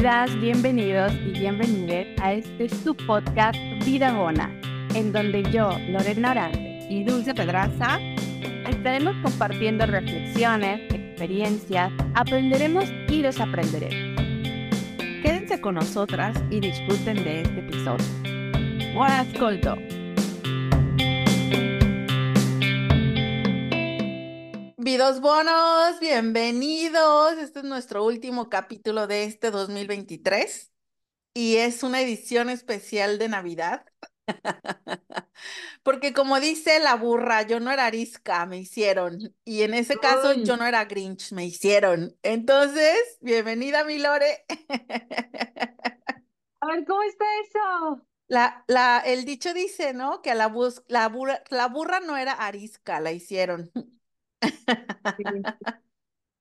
Bienvenidas, bienvenidos y bienvenidas a este su podcast Vida Bona, en donde yo, Lorena Orante y Dulce Pedraza estaremos compartiendo reflexiones, experiencias, aprenderemos y desaprenderemos. Quédense con nosotras y disfruten de este episodio. Buon ascolto! Vidos bonos, bienvenidos. Este es nuestro último capítulo de este 2023 y es una edición especial de Navidad. Porque como dice la burra, yo no era arisca, me hicieron. Y en ese caso yo no era Grinch, me hicieron. Entonces, bienvenida, mi Lore. A ver, ¿cómo está eso? La, la, el dicho dice, ¿no? Que a la, bus, la, burra, la burra no era arisca, la hicieron.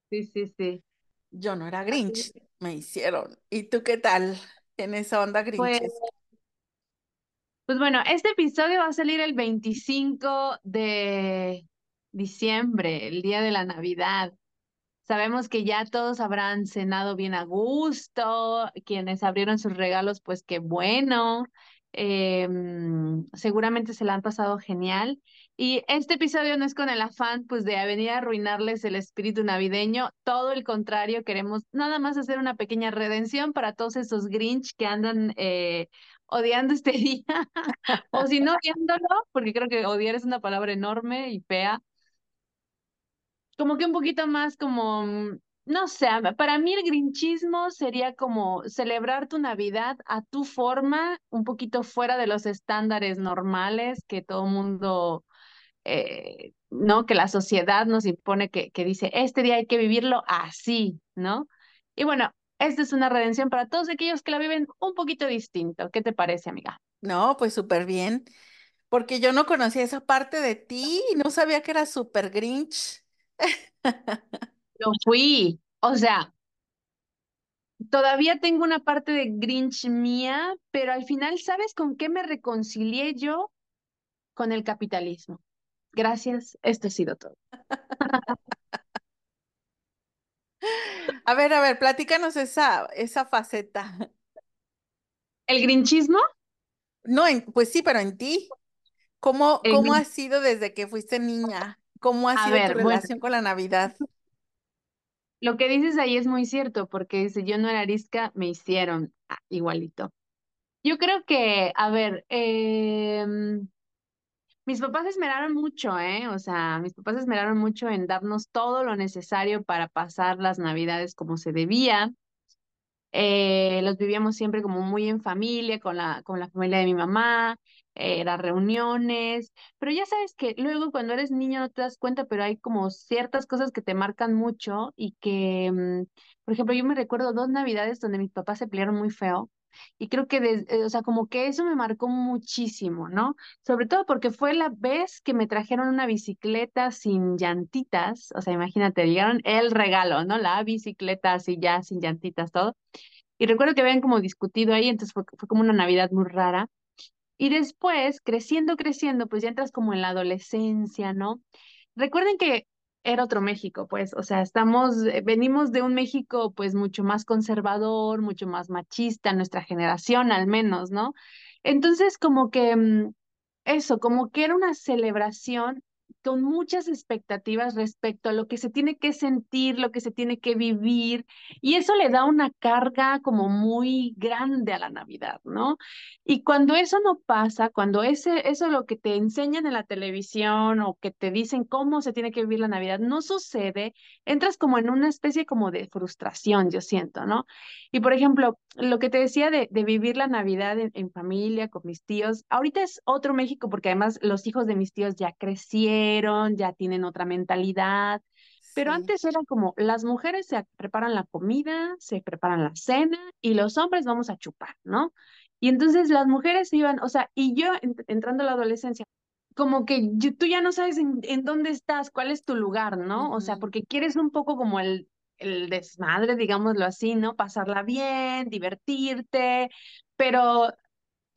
Sí, sí, sí. Yo no era Grinch, me hicieron. ¿Y tú qué tal en esa onda Grinch? Pues, pues bueno, este episodio va a salir el 25 de diciembre, el día de la Navidad. Sabemos que ya todos habrán cenado bien a gusto, quienes abrieron sus regalos, pues qué bueno. Em, seguramente se la han pasado genial. Y este episodio no es con el afán pues de venir a arruinarles el espíritu navideño, todo el contrario, queremos nada más hacer una pequeña redención para todos esos Grinch que andan eh, odiando este día, o si no odiándolo, porque creo que odiar es una palabra enorme y fea, como que un poquito más como, mm, no sé, para mí el grinchismo sería como celebrar tu Navidad a tu forma, un poquito fuera de los estándares normales que todo mundo eh, ¿no? Que la sociedad nos impone que, que dice, este día hay que vivirlo así, ¿no? Y bueno, esta es una redención para todos aquellos que la viven un poquito distinto. ¿Qué te parece, amiga? No, pues súper bien, porque yo no conocía esa parte de ti y no sabía que era súper Grinch. Lo fui, o sea, todavía tengo una parte de Grinch mía, pero al final, ¿sabes con qué me reconcilié yo? Con el capitalismo. Gracias, esto ha sido todo. A ver, a ver, platícanos esa, esa faceta. ¿El grinchismo? No, pues sí, pero en ti. ¿Cómo, cómo ha sido desde que fuiste niña? ¿Cómo ha sido tu relación con la Navidad? Lo que dices ahí es muy cierto, porque si yo no era arisca, me hicieron ah, igualito. Yo creo que, a ver, eh, mis papás esmeraron mucho, ¿eh? O sea, mis papás esmeraron mucho en darnos todo lo necesario para pasar las navidades como se debía. Eh, los vivíamos siempre como muy en familia, con la, con la familia de mi mamá, eh, las reuniones, pero ya sabes que luego cuando eres niño no te das cuenta, pero hay como ciertas cosas que te marcan mucho y que, mm, por ejemplo, yo me recuerdo dos navidades donde mis papás se pelearon muy feo y creo que, eh, o sea, como que eso me marcó muchísimo, ¿no? Sobre todo porque fue la vez que me trajeron una bicicleta sin llantitas, o sea, imagínate, llegaron el regalo, ¿no? La bicicleta así ya, sin llantitas, todo. Y recuerdo que habían como discutido ahí, entonces fue, fue como una Navidad muy rara. Y después, creciendo, creciendo, pues ya entras como en la adolescencia, ¿no? Recuerden que era otro México, pues, o sea, estamos, eh, venimos de un México pues mucho más conservador, mucho más machista, nuestra generación al menos, ¿no? Entonces, como que mm, eso, como que era una celebración con muchas expectativas respecto a lo que se tiene que sentir, lo que se tiene que vivir, y eso le da una carga como muy grande a la Navidad, ¿no? Y cuando eso no pasa, cuando ese, eso lo que te enseñan en la televisión o que te dicen cómo se tiene que vivir la Navidad no sucede, entras como en una especie como de frustración, yo siento, ¿no? Y por ejemplo, lo que te decía de, de vivir la Navidad en, en familia, con mis tíos, ahorita es otro México porque además los hijos de mis tíos ya crecieron, ya tienen otra mentalidad. Pero antes era como las mujeres se preparan la comida, se preparan la cena y los hombres vamos a chupar, ¿no? Y entonces las mujeres iban, o sea, y yo entrando a la adolescencia, como que tú ya no sabes en, dónde estás, cuál es tu lugar, ¿no? O sea, porque quieres un poco como el, el desmadre, digámoslo así, ¿no? Pasarla bien, divertirte, pero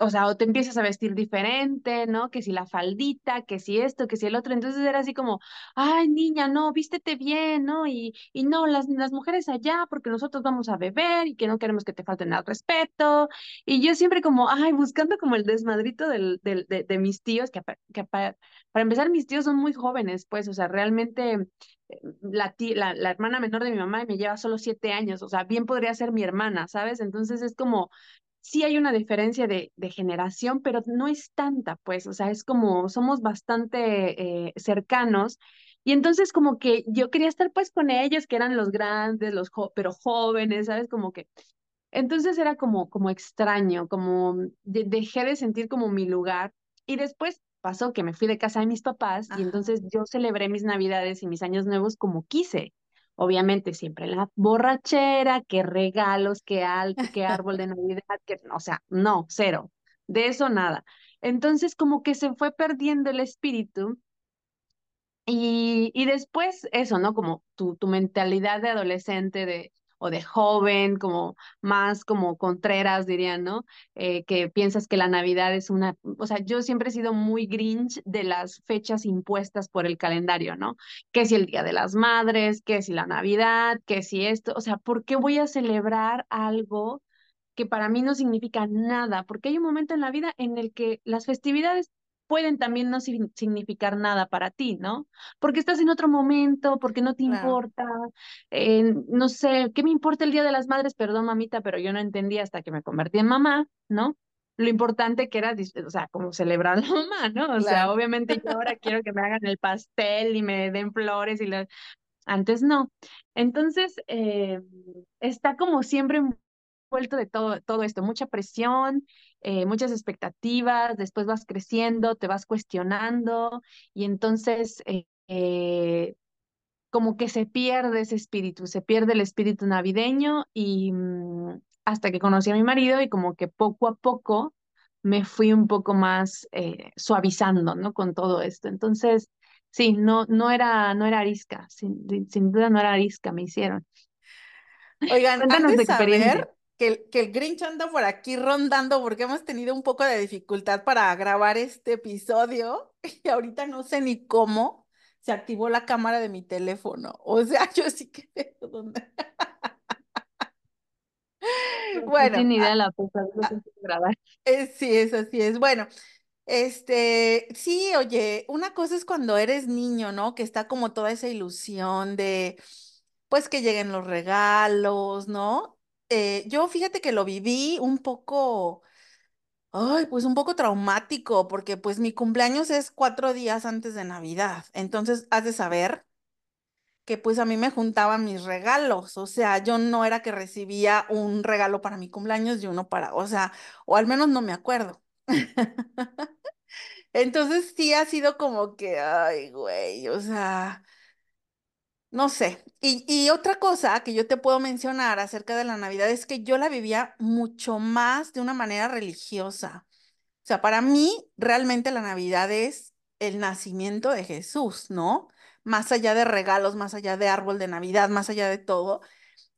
o sea, o te empiezas a vestir diferente, ¿no? Que si la faldita, que si esto, que si el otro. Entonces era así como, ay, niña, no, vístete bien, ¿no? Y, y no, las, las mujeres allá, porque nosotros vamos a beber y que no queremos que te falten al respeto. Y yo siempre como, ay, buscando como el desmadrito del, del, de, de mis tíos, que, que para, para empezar, mis tíos son muy jóvenes, pues, o sea, realmente eh, la, tía, la, la hermana menor de mi mamá me lleva solo siete años, o sea, bien podría ser mi hermana, ¿sabes? Entonces es como sí hay una diferencia de, de, generación, pero no es tanta, pues, o sea, es como somos bastante eh, cercanos. Y entonces como que yo quería estar pues con ellos, que eran los grandes, los jo pero jóvenes, ¿sabes? Como que... Entonces era como, como extraño, como de, dejé de sentir como mi lugar. Y después pasó que me fui de casa de mis papás y entonces yo celebré mis navidades y mis años nuevos como quise. Obviamente siempre la borrachera, qué regalos, qué, al, qué árbol de Navidad, que, o sea, no, cero, de eso nada. Entonces como que se fue perdiendo el espíritu y, y después eso, ¿no? Como tu, tu mentalidad de adolescente de, o de joven, como más como contreras, dirían, ¿no? Eh, que piensas que la Navidad es una, o sea, yo siempre he sido muy grinch de las fechas impuestas por el calendario, ¿no? Que si el Día de las Madres, que si la Navidad, que si esto, o sea, ¿por qué voy a celebrar algo? que para mí no significa nada, porque hay un momento en la vida en el que las festividades pueden también no significar nada para ti, ¿no? Porque estás en otro momento, porque no te Claro, importa, eh, no sé, ¿qué me importa el Día de las Madres? Perdón, mamita, pero yo no entendí hasta que me convertí en mamá, ¿no? Lo importante que era, o sea, como celebrar la mamá, ¿no? O sea, claro. obviamente yo ahora quiero que me hagan el pastel y me den flores y lo... Antes no. Entonces, eh, está como siempre vuelto de todo, todo esto, mucha presión, eh, muchas expectativas, después vas creciendo, te vas cuestionando y entonces eh, eh, como que se pierde ese espíritu, se pierde el espíritu navideño y mm, hasta que conocí a mi marido y como que poco a poco me fui un poco más suavizando, ¿no? Con todo esto. Entonces, sí, no, no era, no era arisca, sin, sin duda no era arisca, me hicieron. Oigan, Cuéntanos de saber que el, que el Grinch anda por aquí rondando porque hemos tenido un poco de dificultad para grabar este episodio y ahorita no sé ni cómo se activó la cámara de mi teléfono. O sea, yo sí que. No Bueno, tiene idea ah, la pesadilla que ah, grabar. eh, sí, es así es. Bueno, este, sí, oye, una cosa es cuando eres niño, ¿no? Que está como toda esa ilusión de, pues, que lleguen los regalos, ¿no? Eh, yo fíjate que lo viví un poco, ay, pues un poco traumático, porque pues mi cumpleaños es cuatro días antes de Navidad. Entonces, has de saber que pues a mí me juntaban mis regalos. O sea, yo no era que recibía un regalo para mi cumpleaños y uno para, o sea, o al menos no me acuerdo. Entonces sí ha sido como que, ay, güey, o sea, no sé. Y, y otra cosa que yo te puedo mencionar acerca de la Navidad es que yo la vivía mucho más de una manera religiosa. O sea, para mí realmente la Navidad es el nacimiento de Jesús, ¿no? Más allá de regalos, más allá de árbol de Navidad, más allá de todo,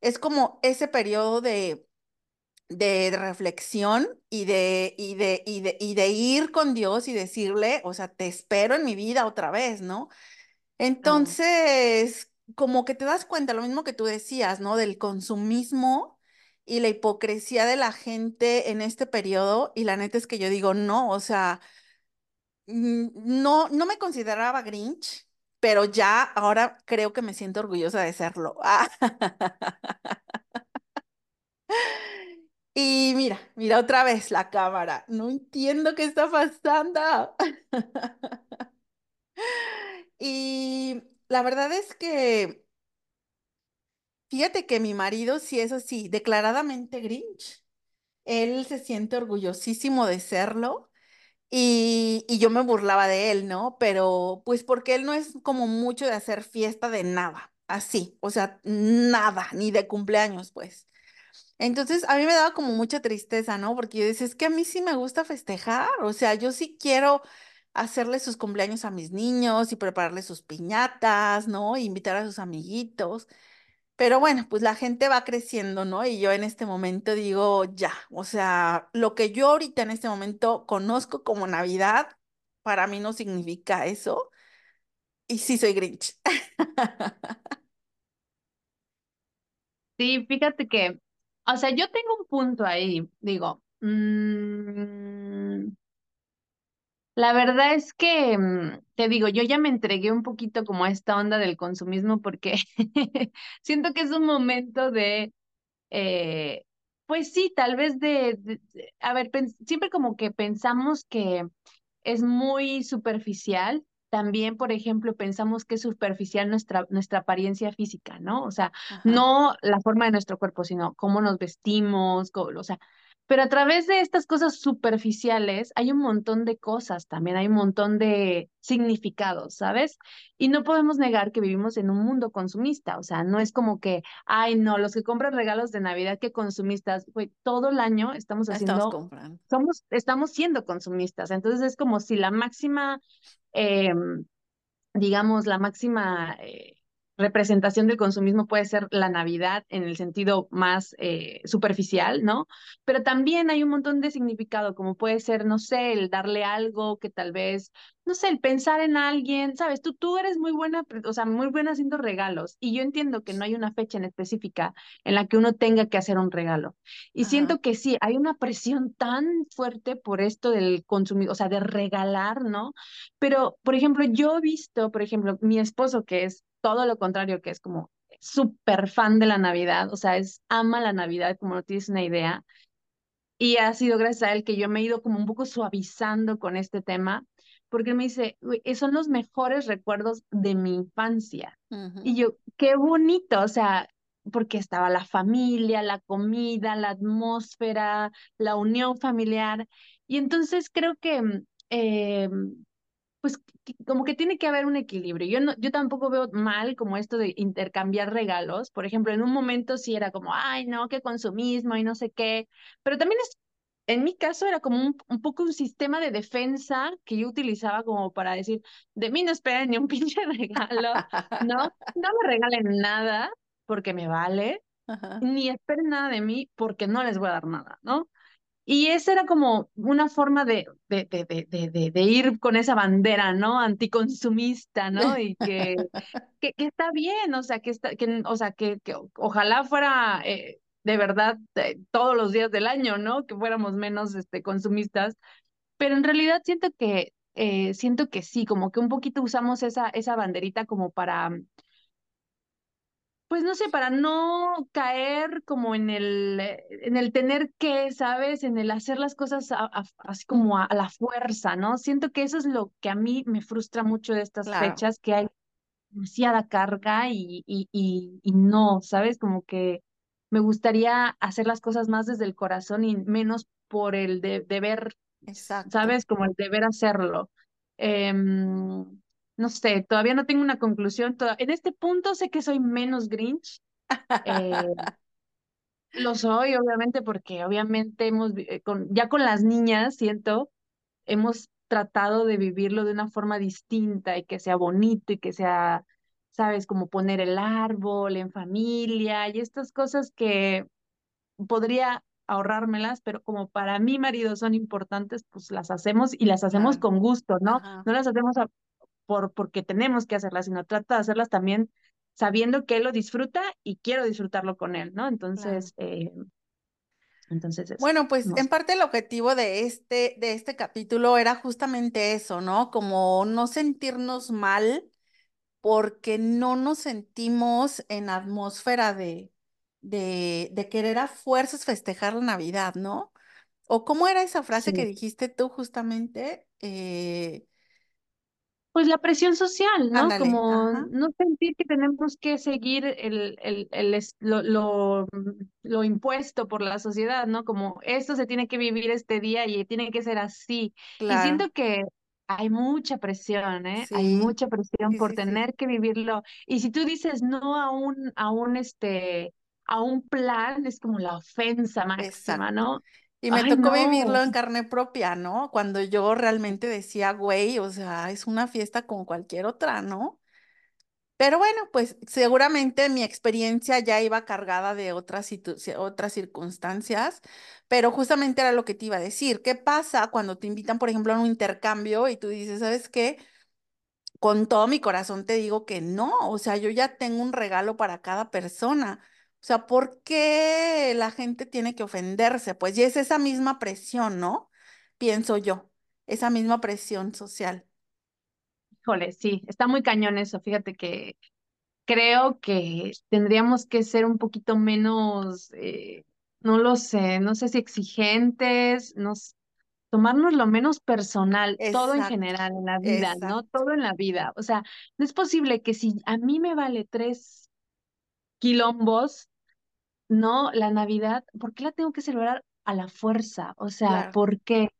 es como ese periodo de de reflexión y de, y de, y de, y de ir con Dios y decirle, o sea, te espero en mi vida otra vez, ¿no? Entonces, como que te das cuenta, lo mismo que tú decías, ¿no? Del consumismo y la hipocresía de la gente en este periodo, y la neta es que yo digo, no, o sea, no, no me consideraba Grinch, pero ya ahora creo que me siento orgullosa de serlo. Y mira, mira otra vez la cámara. No entiendo qué está pasando. Y la verdad es que, fíjate que mi marido sí es así, declaradamente Grinch. Él se siente orgullosísimo de serlo y, y yo me burlaba de él, ¿no? Pero pues porque él no es como mucho de hacer fiesta de nada, así, o sea, nada, ni de cumpleaños, pues. Entonces, a mí me daba como mucha tristeza, ¿no? Porque yo decía, es que a mí sí me gusta festejar, o sea, yo sí quiero hacerle sus cumpleaños a mis niños y prepararles sus piñatas, ¿no? Invitar a sus amiguitos. Pero bueno, pues la gente va creciendo, ¿no? Y yo en este momento digo, ya, o sea, lo que yo ahorita en este momento conozco como Navidad, para mí no significa eso. Y sí soy Grinch. Sí, fíjate que, o sea, yo tengo un punto ahí, digo, mm, la verdad es que, mm, te digo, yo ya me entregué un poquito como a esta onda del consumismo porque siento que es un momento de, eh, pues sí, tal vez de, a ver, siempre como que pensamos que es muy superficial. También, por ejemplo, pensamos que es superficial nuestra, nuestra apariencia física, ¿no? O sea, Ajá, no la forma de nuestro cuerpo, sino cómo nos vestimos, co- o sea, pero a través de estas cosas superficiales hay un montón de cosas también, hay un montón de significados, ¿sabes? Y no podemos negar que vivimos en un mundo consumista, o sea, no es como que, ay, no, los que compran regalos de Navidad, qué consumistas, güey, todo el año estamos estamos haciendo comprando. somos, estamos siendo consumistas. Entonces es como si la máxima, eh, digamos, la máxima eh, representación del consumismo puede ser la Navidad en el sentido más eh, superficial, ¿no? Pero también hay un montón de significado, como puede ser, no sé, el darle algo que tal vez, no sé, el pensar en alguien, ¿sabes? Tú, tú eres muy buena, o sea, muy buena haciendo regalos y yo entiendo que no hay una fecha en específica en la que uno tenga que hacer un regalo. Y Ajá. siento que sí, hay una presión tan fuerte por esto del consumir, o sea, de regalar, ¿no? Pero, por ejemplo, yo he visto, por ejemplo, mi esposo, que es todo lo contrario, que es como súper fan de la Navidad, o sea, es ama la Navidad, como no tienes una idea, y ha sido gracias a él que yo me he ido como un poco suavizando con este tema, porque me dice, "Güey, esos son los mejores recuerdos de mi infancia. Y yo, qué bonito, o sea, porque estaba la familia, la comida, la atmósfera, la unión familiar. Y entonces creo que mm, eh, pues como que tiene que haber un equilibrio. Yo no, yo tampoco veo mal como esto de intercambiar regalos. Por ejemplo, en un momento sí era como, ay, no, qué consumismo y no sé qué. Pero también es, en mi caso era como un, un poco un sistema de defensa que yo utilizaba como para decir, de mí no esperen ni un pinche regalo, ¿no? No me regalen nada porque me vale, Ajá. ni esperen nada de mí porque no les voy a dar nada, ¿no? Y esa era como una forma de, de, de, de, ir con esa bandera, ¿no? Anticonsumista, ¿no? Y que, que, que está bien, o sea, que está, que, o sea, que, que ojalá fuera eh, de verdad eh, todos los días del año, ¿no? Que fuéramos menos este, consumistas, pero en realidad siento que, eh, siento que sí, como que un poquito usamos esa, esa banderita como para pues no sé, para no caer como en el, eh, en el tener que, ¿sabes? En el hacer las cosas a- a- así como a, la fuerza, ¿no? Siento que eso es lo que a mí me frustra mucho de estas Claro, fechas, que hay demasiada carga y, y, y, y no, ¿sabes? Como que me gustaría hacer las cosas más desde el corazón y menos por el de, deber, exacto. ¿sabes? Como el deber hacerlo. Em, no sé, todavía no tengo una conclusión. toda- En este punto sé que soy menos Grinch. eh, lo soy, obviamente, porque obviamente hemos, eh, con, ya con las niñas, siento, hemos tratado de vivirlo de una forma distinta y que sea bonito y que sea, sabes, como poner el árbol en familia y estas cosas que podría ahorrármelas, pero como para mi marido son importantes, pues las hacemos y las hacemos Claro. con gusto, ¿no? Ajá, No las hacemos a- por porque tenemos que hacerlas, sino trata de hacerlas también sabiendo que él lo disfruta y quiero disfrutarlo con él, ¿no? claro. Entonces, eh, entonces eso, Bueno, pues no en parte el objetivo de este, de este capítulo era justamente eso, ¿no? Como no sentirnos mal porque no nos sentimos en atmósfera de, de, de querer a fuerzas festejar la Navidad, ¿no? ¿O cómo era esa frase que dijiste tú justamente? Eh, Pues la presión social, ¿no? ándale, Como ajá, no sentir que tenemos que seguir el, el, el lo, lo, lo impuesto por la sociedad, ¿no? Como esto se tiene que vivir este día y tiene que ser así. Y siento que hay mucha presión, ¿eh? Hay mucha presión sí, por sí, tener que vivirlo. Y si tú dices no a un, a un, este, a un plan, es como la ofensa máxima, exacto. ¿no? Y me Ay, tocó no. vivirlo en carne propia, ¿no? Cuando yo realmente decía, güey, o sea, es una fiesta como cualquier otra, ¿no? Pero bueno, pues seguramente mi experiencia ya iba cargada de otras, otras circunstancias, pero justamente era lo que te iba a decir. ¿Qué pasa cuando te invitan, por ejemplo, a un intercambio y tú dices, ¿sabes qué? Con todo mi corazón te digo que no, o sea, yo ya tengo un regalo para cada persona. O sea, ¿por qué la gente tiene que ofenderse? Pues y es esa misma presión, ¿no? Pienso yo, esa misma presión social. Híjole, sí, está muy cañón eso. Fíjate que creo que tendríamos que ser un poquito menos, eh, no lo sé, no sé si exigentes, nos, tomarnos lo menos personal, todo en general en la vida, ¿no? Todo en la vida. O sea, no es posible que si a mí me vale tres quilombos, no, la Navidad, ¿por qué la tengo que celebrar a la fuerza? O sea, claro, ¿por qué?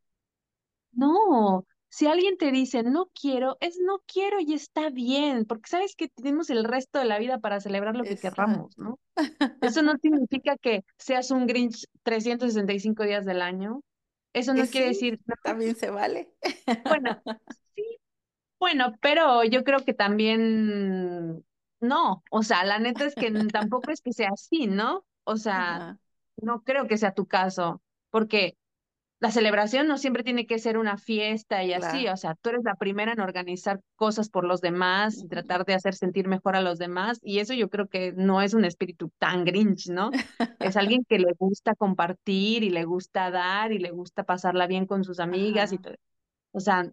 No, si alguien te dice no quiero, es no quiero y está bien, porque sabes que tenemos el resto de la vida para celebrar lo que querramos, exacto. ¿no? Eso no significa que seas un Grinch 365 días del año. Eso no quiere decir, no, también se vale. bueno, sí, bueno, pero yo creo que también no, o sea, la neta es que tampoco es que sea así, ¿no? O sea, Ajá, no creo que sea tu caso, porque la celebración no siempre tiene que ser una fiesta y así, o sea, tú eres la primera en organizar cosas por los demás y tratar de hacer sentir mejor a los demás, y eso yo creo que no es un espíritu tan Grinch, ¿no? Es alguien que le gusta compartir y le gusta dar y le gusta pasarla bien con sus amigas y todo. O sea,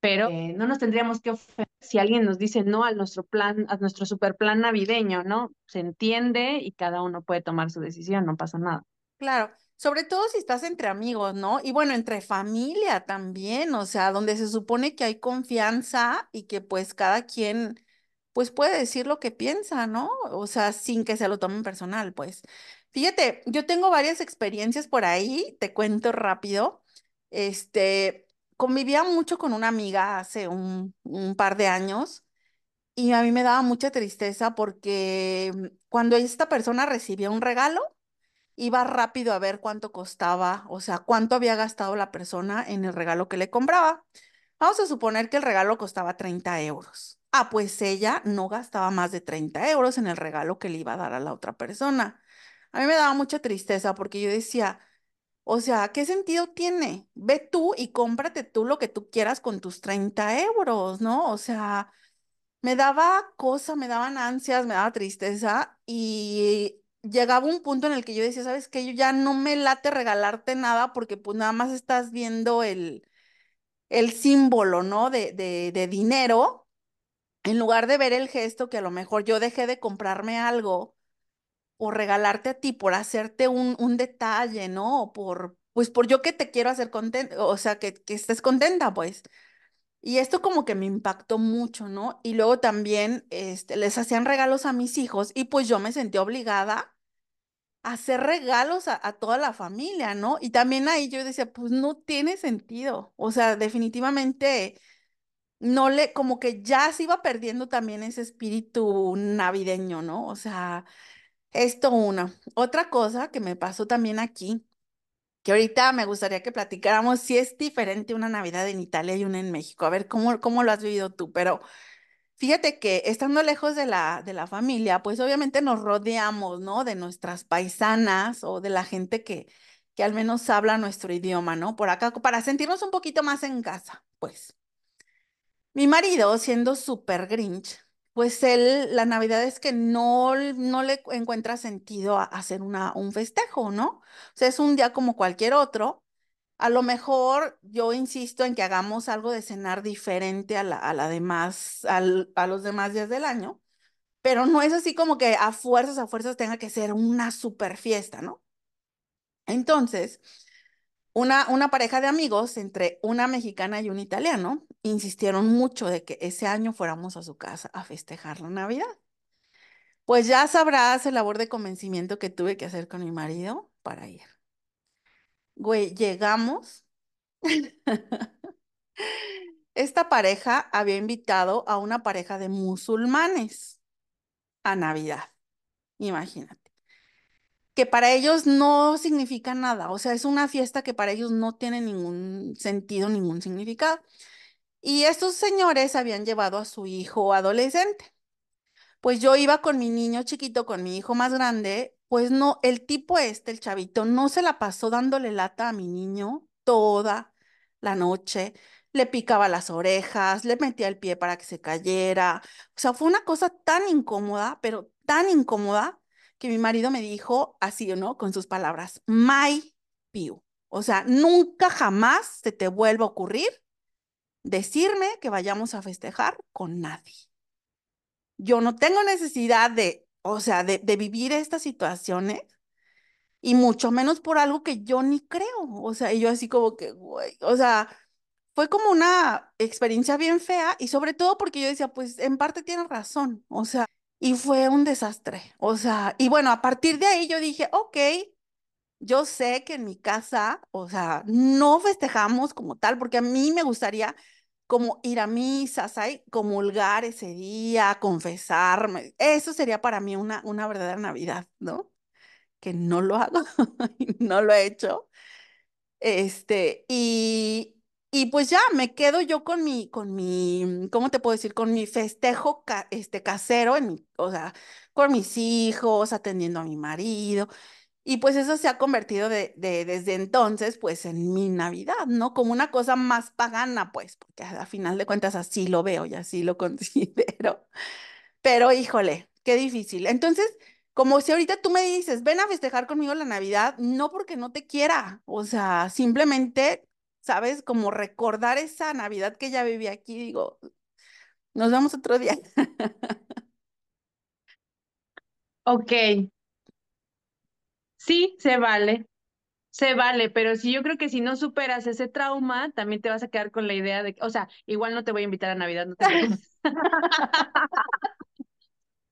pero eh, no nos tendríamos que ofender si alguien nos dice no a nuestro plan, a nuestro super plan navideño, ¿no? Se entiende y cada uno puede tomar su decisión, no pasa nada. claro. Sobre todo si estás entre amigos, ¿no? Y bueno, entre familia también, o sea, donde se supone que hay confianza y que pues cada quien pues puede decir lo que piensa, ¿no? O sea, sin que se lo tomen personal, pues. Fíjate, yo tengo varias experiencias por ahí, te cuento rápido. Este, convivía mucho con una amiga hace un, un par de años. Y a mí me daba mucha tristeza porque mm, cuando esta persona recibía un regalo, iba rápido a ver cuánto costaba, o sea, cuánto había gastado la persona en el regalo que le compraba. Vamos a suponer que el regalo costaba 30 euros. Ah, pues ella no gastaba más de 30 euros en el regalo que le iba a dar a la otra persona. A mí me daba mucha tristeza porque yo decía, o sea, ¿qué sentido tiene? Ve tú y cómprate tú lo que tú quieras con tus 30 euros, ¿no? O sea... Me daba cosa, me daban ansias, me daba tristeza y llegaba un punto en el que yo decía, ¿sabes qué? Yo ya no me late regalarte nada porque pues nada más estás viendo el, el símbolo, ¿no? De, de, de dinero, en lugar de ver el gesto que a lo mejor yo dejé de comprarme algo o regalarte a ti por hacerte un, un detalle, ¿no? Por, pues por yo que te quiero hacer contenta, o sea, que, que estés contenta, pues. Y esto como que me impactó mucho, ¿no? Y luego también este, les hacían regalos a mis hijos y pues yo me sentí obligada a hacer regalos a, a toda la familia, ¿no? Y también ahí yo decía, pues no tiene sentido. O sea, definitivamente no le, como que ya se iba perdiendo también ese espíritu navideño, ¿no? O sea, esto una. Otra cosa que me pasó también aquí que ahorita me gustaría que platicáramos si es diferente una Navidad en Italia y una en México. A ver, ¿cómo, cómo lo has vivido tú? Pero fíjate que estando lejos de la, de la familia, pues obviamente nos rodeamos, ¿no? De nuestras paisanas o de la gente que, que al menos habla nuestro idioma, ¿no? Por acá, para sentirnos un poquito más en casa, pues. Mi marido, siendo súper Grinch, pues él, la Navidad es que no, no le encuentra sentido a hacer una, un festejo, ¿no? O sea, es un día como cualquier otro a lo mejor yo insisto en que hagamos algo de cenar diferente a la, a demás, a los demás días del año, pero no es así como que a fuerzas, a fuerzas tenga que ser una super fiesta, ¿no? Entonces, una, una pareja de amigos entre una mexicana y un italiano insistieron mucho de que ese año fuéramos a su casa a festejar la Navidad. Pues ya sabrás el labor de convencimiento que tuve que hacer con mi marido para ir. Güey, llegamos. Esta pareja había invitado a una pareja de musulmanes a Navidad, imagínate, que para ellos no significa nada, o sea, es una fiesta que para ellos no tiene ningún sentido, ningún significado. Y estos señores habían llevado a su hijo adolescente. pues yo iba con mi niño chiquito, con mi hijo más grande, pues no, el tipo este, el chavito, no se la pasó dándole lata a mi niño toda la noche. Le picaba las orejas, le metía el pie para que se cayera. O sea, fue una cosa tan incómoda, pero tan incómoda, que mi marido me dijo así, ¿no? Con sus palabras, my piu. O sea, nunca jamás se te vuelva a ocurrir decirme que vayamos a festejar con nadie. Yo no tengo necesidad de, o sea, de, de vivir estas situaciones y mucho menos por algo que yo ni creo. O sea, y yo así como que, güey, o sea, fue como una experiencia bien fea y sobre todo porque yo decía, pues en parte tiene razón, o sea, y fue un desastre. O sea, y bueno, a partir de ahí yo dije, ok, yo sé que en mi casa, o sea, no festejamos como tal, porque a mí me gustaría como ir a misa, ¿sabes? Comulgar ese día, confesarme. Eso sería para mí una, una verdadera Navidad, ¿no? Que no lo hago, no lo he hecho. Este, y, y pues ya me quedo yo con mi, con mi, ¿cómo te puedo decir? Con mi festejo ca- este, casero, en mi, o sea, con mis hijos, atendiendo a mi marido. Y pues eso se ha convertido de, de- desde entonces, pues en mi Navidad, ¿no? Como una cosa más pagana, pues, porque a, a final de cuentas así lo veo y así lo considero. Pero híjole, qué difícil. Entonces, como si ahorita tú me dices, ven a festejar conmigo la Navidad, no porque no te quiera, o sea, simplemente, ¿sabes? Como recordar esa Navidad que ya viví aquí, digo, nos vemos otro día. Ok, sí, se vale, se vale, pero si yo creo que si no superas ese trauma, también te vas a quedar con la idea de, que- o sea, igual no te voy a invitar a Navidad, no te preocupes.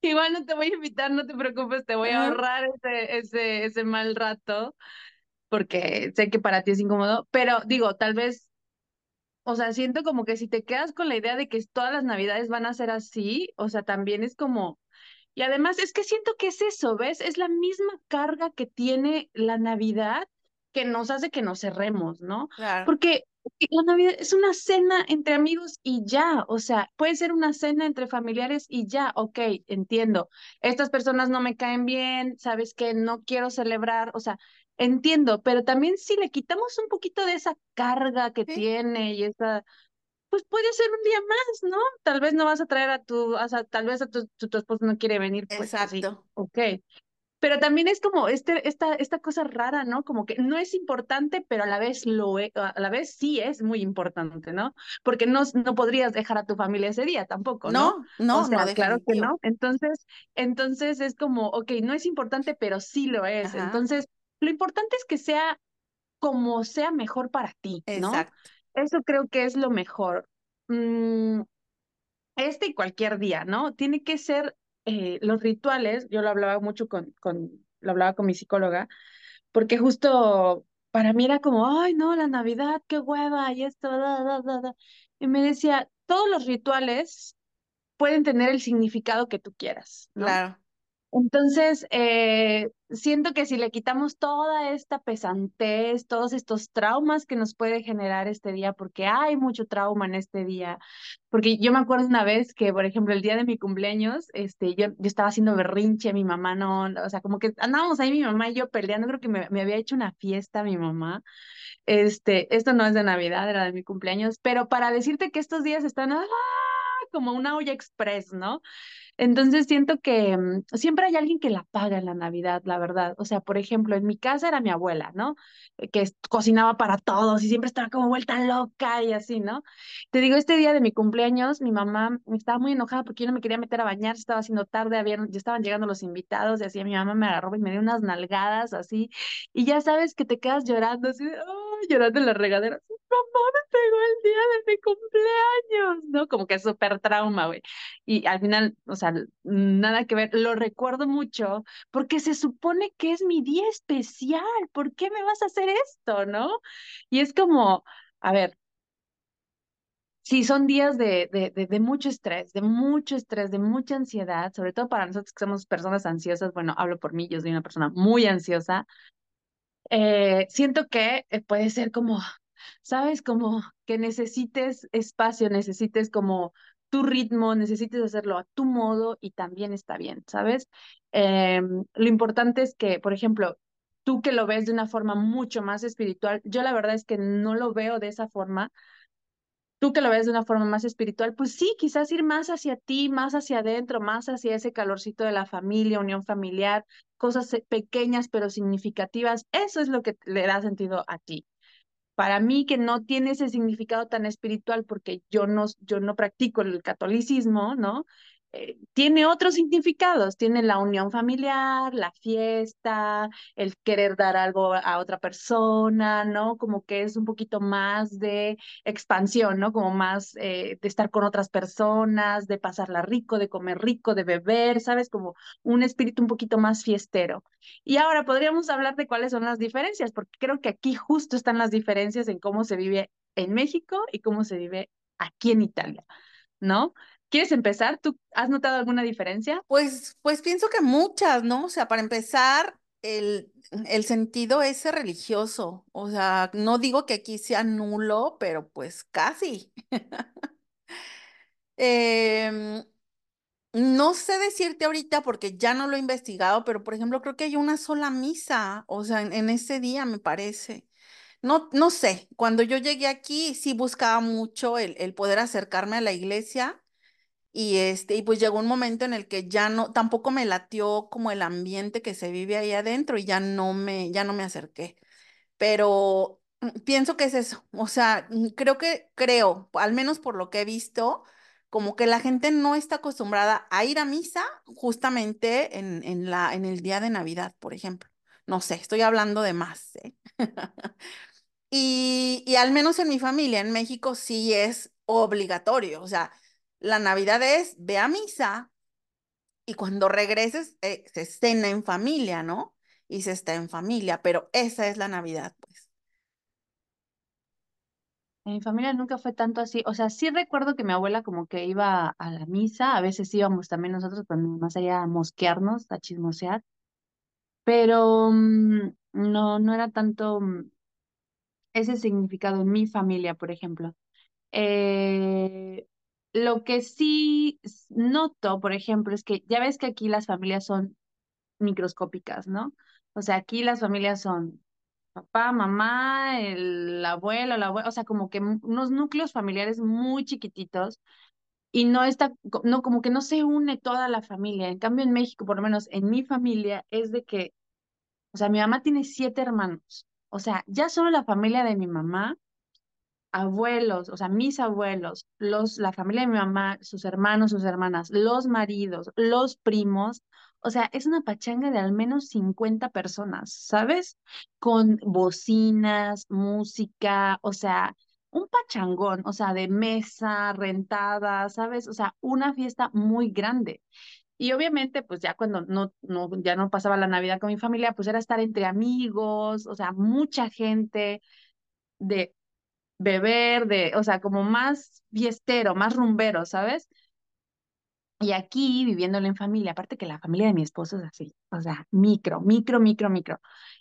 Igual no te voy a invitar, no te preocupes, te voy a ahorrar ese, ese, ese mal rato, porque sé que para ti es incómodo, pero digo, tal vez, o sea, siento como que si te quedas con la idea de que todas las Navidades van a ser así, o sea, también es como Y además es que siento que es eso, ¿ves? Es la misma carga que tiene la Navidad que nos hace que nos cerremos, ¿no? claro, Porque la Navidad es una cena entre amigos y ya, o sea, puede ser una cena entre familiares y ya, ok, entiendo. Estas personas no me caen bien, sabes que no quiero celebrar, o sea, entiendo, pero también si le quitamos un poquito de esa carga que sí, tiene y esa pues puede ser un día más, ¿no? Tal vez no vas a traer a tu, o sea, tal vez a tu, tu, tu esposo no quiere venir, pues, pues sí, exacto. ok. Pero también es como este, esta, esta cosa rara, ¿no? Como que no es importante, pero a la vez lo es, a la vez sí es muy importante, ¿no? Porque no, no podrías dejar a tu familia ese día tampoco, ¿no? No, O no, sea, no, claro que no. Entonces, entonces es como, ok, no es importante, pero sí lo es. Ajá, Entonces, lo importante es que sea como sea mejor para ti, ¿no? exacto, Eso creo que es lo mejor. Mm, este y cualquier día, ¿no? Tiene que ser eh, los rituales, yo lo hablaba mucho con, con, lo hablaba con mi psicóloga, porque justo para mí era como, ay, no, la Navidad, qué hueva, y esto, da, da, da, da. Y me decía, todos los rituales pueden tener el significado que tú quieras, ¿no? claro. Entonces, eh, siento que si le quitamos toda esta pesantez, todos estos traumas que nos puede generar este día, porque hay mucho trauma en este día, porque yo me acuerdo una vez que, por ejemplo, el día de mi cumpleaños, este, yo, yo estaba haciendo berrinche, mi mamá no, o sea, como que andábamos ahí mi mamá y yo peleando, creo que me, me había hecho una fiesta mi mamá, este, esto no es de Navidad, era de mi cumpleaños, pero para decirte que estos días están, ¡ah! Como una olla express, ¿no? Entonces siento que mm, siempre hay alguien que la paga en la Navidad, la verdad. O sea, por ejemplo, en mi casa era mi abuela, ¿no? Eh, Que cocinaba para todos y siempre estaba como vuelta loca y así, ¿no? Te digo, este día de mi cumpleaños, mi mamá estaba muy enojada porque yo no me quería meter a bañar, estaba haciendo tarde, habían, ya estaban llegando los invitados y así, mi mamá me agarró y me dio unas nalgadas así, y ya sabes que te quedas llorando, así, de, "Ay", llorando en la regadera, mamá me pegó el día de mi cumpleaños, ¿no? Como que es súper trauma, güey. Y al final, o sea, nada que ver, lo recuerdo mucho porque se supone que es mi día especial, ¿por qué me vas a hacer esto, no? Y es como, a ver, sí, son días de, de, de, de mucho estrés, de mucho estrés, de mucha ansiedad, sobre todo para nosotros que somos personas ansiosas, bueno, hablo por mí, yo soy una persona muy ansiosa, eh, siento que eh, puede ser como, ¿sabes? Como que necesites espacio, necesites como tu ritmo, necesites hacerlo a tu modo y también está bien, ¿sabes? Em, lo importante es que, por ejemplo, tú que lo ves de una forma mucho más espiritual, yo la verdad es que no lo veo de esa forma. Tú que lo ves de una forma más espiritual, pues sí, quizás ir más hacia ti, más hacia adentro, más hacia ese calorcito de la familia, unión familiar, cosas eh, pequeñas pero significativas, eso es lo que le da sentido a ti para mí que no tiene ese significado tan espiritual porque yo no, yo no practico el catolicismo, ¿no? Eh, tiene otros significados, tiene la unión familiar, la fiesta, el querer dar algo a otra persona, ¿no? Como que es un poquito más de expansión, ¿no? Como más eh, de estar con otras personas, de pasarla rico, de comer rico, de beber, ¿sabes? Como un espíritu un poquito más fiestero. Y ahora podríamos hablar de cuáles son las diferencias, porque creo que aquí justo están las diferencias en cómo se vive en México y cómo se vive aquí en Italia, ¿no? ¿Quieres empezar? ¿Tú has notado alguna diferencia? Pues, pues pienso que muchas, ¿no? O sea, para empezar, el, el sentido ese religioso. O sea, no digo que aquí sea nulo, pero pues casi. Em, no sé decirte ahorita porque ya no lo he investigado, pero por ejemplo, creo que hay una sola misa, o sea, en, en ese día me parece. No, no sé, cuando yo llegué aquí sí buscaba mucho el, el poder acercarme a la iglesia y este, y pues llegó un momento en el que ya no, tampoco me latió como el ambiente que se vive ahí adentro y ya no me, ya no me acerqué. Pero mm, pienso que es eso. O sea, mm, creo que, creo, al menos por lo que he visto, como que la gente no está acostumbrada a ir a misa justamente en, en la, en el día de Navidad, por ejemplo. No sé, estoy hablando de más, ¿eh? Y, y al menos en mi familia, en México, sí es obligatorio. O sea, la Navidad es ve a misa y cuando regreses eh, se cena en familia, ¿no? Y se está en familia, pero esa es la Navidad, pues. En mi familia nunca fue tanto así. O sea, sí recuerdo que mi abuela como que iba a la misa, a veces íbamos también nosotros, pero más allá a mosquearnos, a chismosear, pero mm, no, no era tanto mm, ese significado en mi familia, por ejemplo. Eh, lo que sí noto, por ejemplo, es que ya ves que aquí las familias son microscópicas, ¿no? O sea, aquí las familias son papá, mamá, el abuelo, la abuela, o sea, como que unos núcleos familiares muy chiquititos y no está, no, como que no se une toda la familia. En cambio, en México, por lo menos en mi familia, es de que, o sea, mi mamá tiene siete hermanos. O sea, ya solo la familia de mi mamá abuelos, o sea, mis abuelos, los, la familia de mi mamá, sus hermanos, sus hermanas, los maridos, los primos, o sea, es una pachanga de al menos 50 personas, ¿sabes? Con bocinas, música, o sea, un pachangón, o sea, de mesa, rentada, ¿sabes? O sea, una fiesta muy grande. Y obviamente, pues ya cuando no, no, ya no pasaba la Navidad con mi familia, pues era estar entre amigos, o sea, mucha gente de beber, de, o sea, como más fiestero, más rumbero, ¿sabes? Y aquí, viviéndolo en familia, aparte que la familia de mi esposo es así, o sea, micro, micro, micro, micro.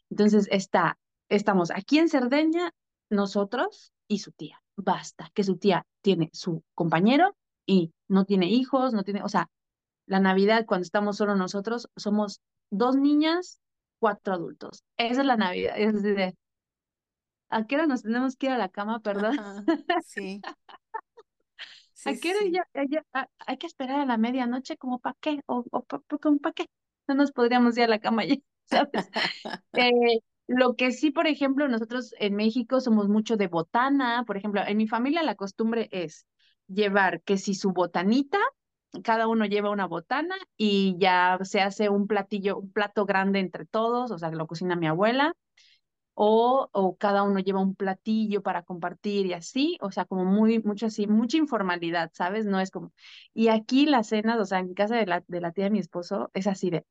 Entonces está, estamos aquí en Cerdeña, nosotros y su tía. Basta, que su tía tiene su compañero y no tiene hijos, no tiene, o sea, la Navidad cuando estamos solo nosotros, somos dos niñas, cuatro adultos. Esa es la Navidad. Es de, ¿a qué hora nos tenemos que ir a la cama, perdón? Ajá, sí, ¿A qué hora sí. ya, ya- a- hay que esperar a la medianoche como para qué? ¿O, o pa- pa- como para qué? No nos podríamos ir a la cama ya, ¿sabes? Eh, lo que sí, por ejemplo, nosotros en México somos mucho de botana. Por ejemplo, en mi familia la costumbre es llevar que si su botanita, cada uno lleva una botana y ya se hace un platillo, un plato grande entre todos, o sea, que lo cocina mi abuela o, o cada uno lleva un platillo para compartir y así, o sea, como muy, mucho así, mucha informalidad, ¿sabes? No es como, y aquí las cenas, o sea, en casa de la, de la tía de mi esposo, es así de,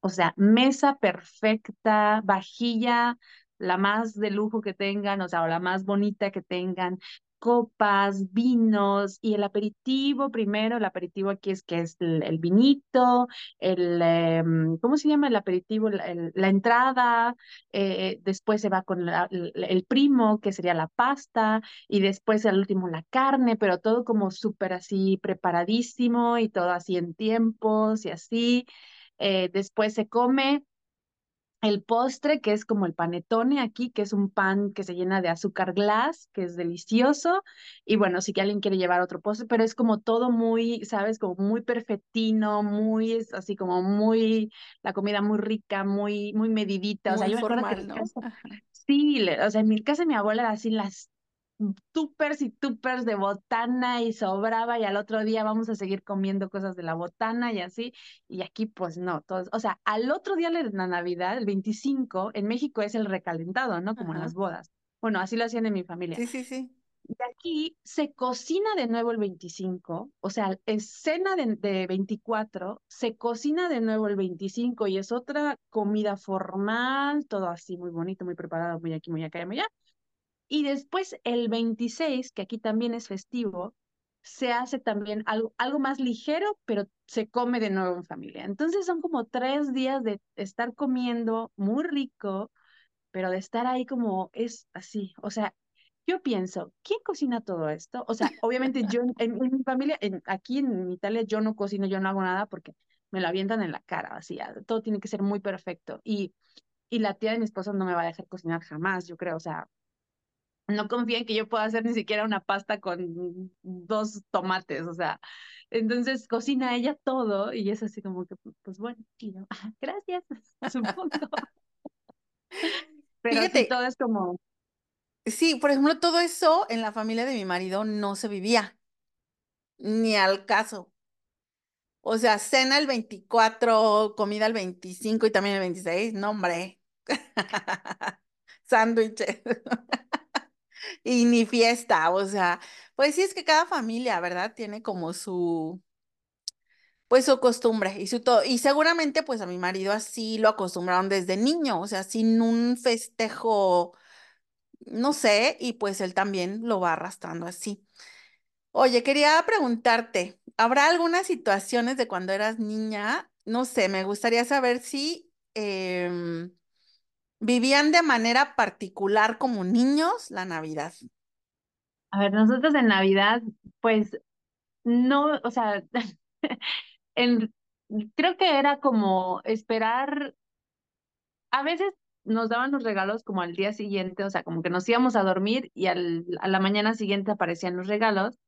o sea, mesa perfecta, vajilla, la más de lujo que tengan, o sea, o la más bonita que tengan, copas, vinos y el aperitivo primero, el aperitivo aquí es que es el, vinito, el, em, ¿cómo se llama el aperitivo? La, entrada, eh, después se va con el primo, que sería la pasta, y después al último la carne, pero todo como súper así preparadísimo y todo así en tiempos y así. Eh, después se come. El postre, que es como el panetone aquí, que es un pan que se llena de azúcar glass, que es delicioso. Y bueno, si que alguien quiere llevar otro postre, pero es como todo muy, ¿sabes? Como muy perfectino, muy, es así como muy, la comida muy rica, muy, muy medidita. O sea, yo me acuerdo que en formal, sí, o sea, en mi casa mi abuela era así las tupers y tupers de botana y sobraba y al otro día vamos a seguir comiendo cosas de la botana y así. Y aquí pues no, todos, o sea, al otro día de la Navidad, el 25 en México es el recalentado, ¿no? Como en las bodas. Bueno, así lo hacían en mi familia. Sí, sí, sí. Y aquí se cocina de nuevo el 25, o sea, es cena de, de 24, se cocina de nuevo el 25 y es otra comida formal, todo así muy bonito, muy preparado, muy aquí, muy acá, muy allá. Y después el 26, que aquí también es festivo, se hace también algo, algo más ligero, pero se come de nuevo en familia. Entonces son como tres días de estar comiendo muy rico, pero de estar ahí como es así. O sea, yo pienso, ¿quién cocina todo esto? O sea, obviamente yo en, en- mi familia, en- aquí en Italia, yo no cocino, yo no hago nada porque me lo avientan en la cara, así, ah, todo tiene que ser muy perfecto. Y, y la tía de mi esposo no me va a dejar cocinar jamás, yo creo, o sea no confía en que yo pueda hacer ni siquiera una pasta con dos tomates, o sea, entonces cocina ella todo y es así como que, pues bueno, yo, "Ah, gracias, supongo, pero Fíjate, todo es como, sí, por ejemplo, todo eso en la familia de mi marido no se vivía, ni al caso. O sea, cena el 24, comida el 25 y también el 26, no, hombre. Sándwiches. Y ni fiesta, o sea, pues sí es que cada familia, ¿verdad? Tiene como su, pues su costumbre y su todo. Y seguramente pues a mi marido así lo acostumbraron desde niño, o sea, sin un festejo, no sé, y pues él también lo va arrastrando así. Oye, quería preguntarte, ¿habrá algunas situaciones de cuando eras niña? No sé, me gustaría saber si em, vivían de manera particular como niños la Navidad. a ver, nosotros en Navidad, pues no, o sea, en, creo que era como esperar, a veces nos daban los regalos como al día siguiente, o sea, como que nos íbamos a dormir y al, a la mañana siguiente aparecían los regalos.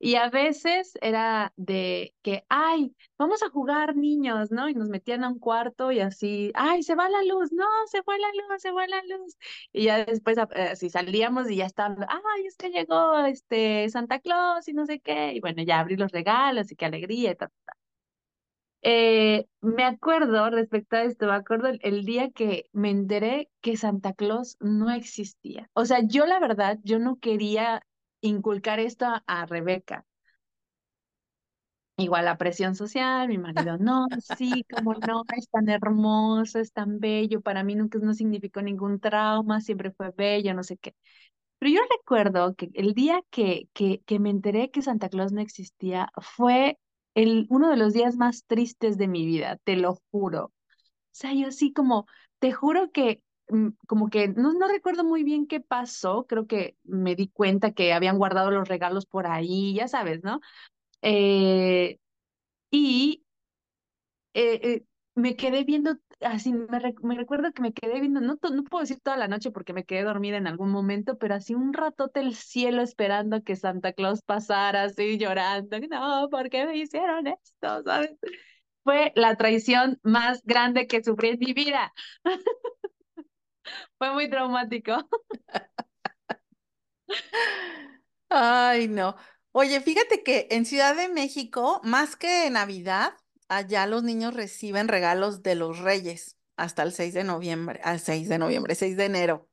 Y a veces era de que, ay, vamos a jugar niños, ¿no? Y nos metían a un cuarto y así, ay, se va la luz, no, se fue la luz, se fue la luz. Y ya después, eh, así salíamos y ya estaban, ay, es que llegó este Santa Claus y no sé qué. Y bueno, ya abrí los regalos y qué alegría y tal. Eh, me acuerdo, respecto a esto, me acuerdo el, el día que me enteré que Santa Claus no existía. O sea, yo la verdad, yo no quería inculcar esto a Rebeca. Igual la presión social, mi marido, no, sí, como no, es tan hermoso, es tan bello, para mí nunca no significó ningún trauma, siempre fue bello, no sé qué. Pero yo recuerdo que el día que, que, que me enteré que Santa Claus no existía fue el, uno de los días más tristes de mi vida, te lo juro. O sea, yo así como, te juro que, como que, no, no recuerdo muy bien qué pasó, creo que me di cuenta que habían guardado los regalos por ahí, ya sabes, ¿no? Eh, y eh, eh, me quedé viendo, así me, re- me recuerdo que me quedé viendo, no, no puedo decir toda la noche porque me quedé dormida en algún momento, pero así un ratote el cielo esperando que Santa Claus pasara, así llorando, no, ¿por qué me hicieron esto? ¿Sabes? Fue la traición más grande que sufrí en mi vida. Fue muy traumático. Ay, no. Oye, fíjate que en Ciudad de México, más que Navidad, allá los niños reciben regalos de los Reyes hasta el 6 de noviembre, al 6 de noviembre, 6 de enero.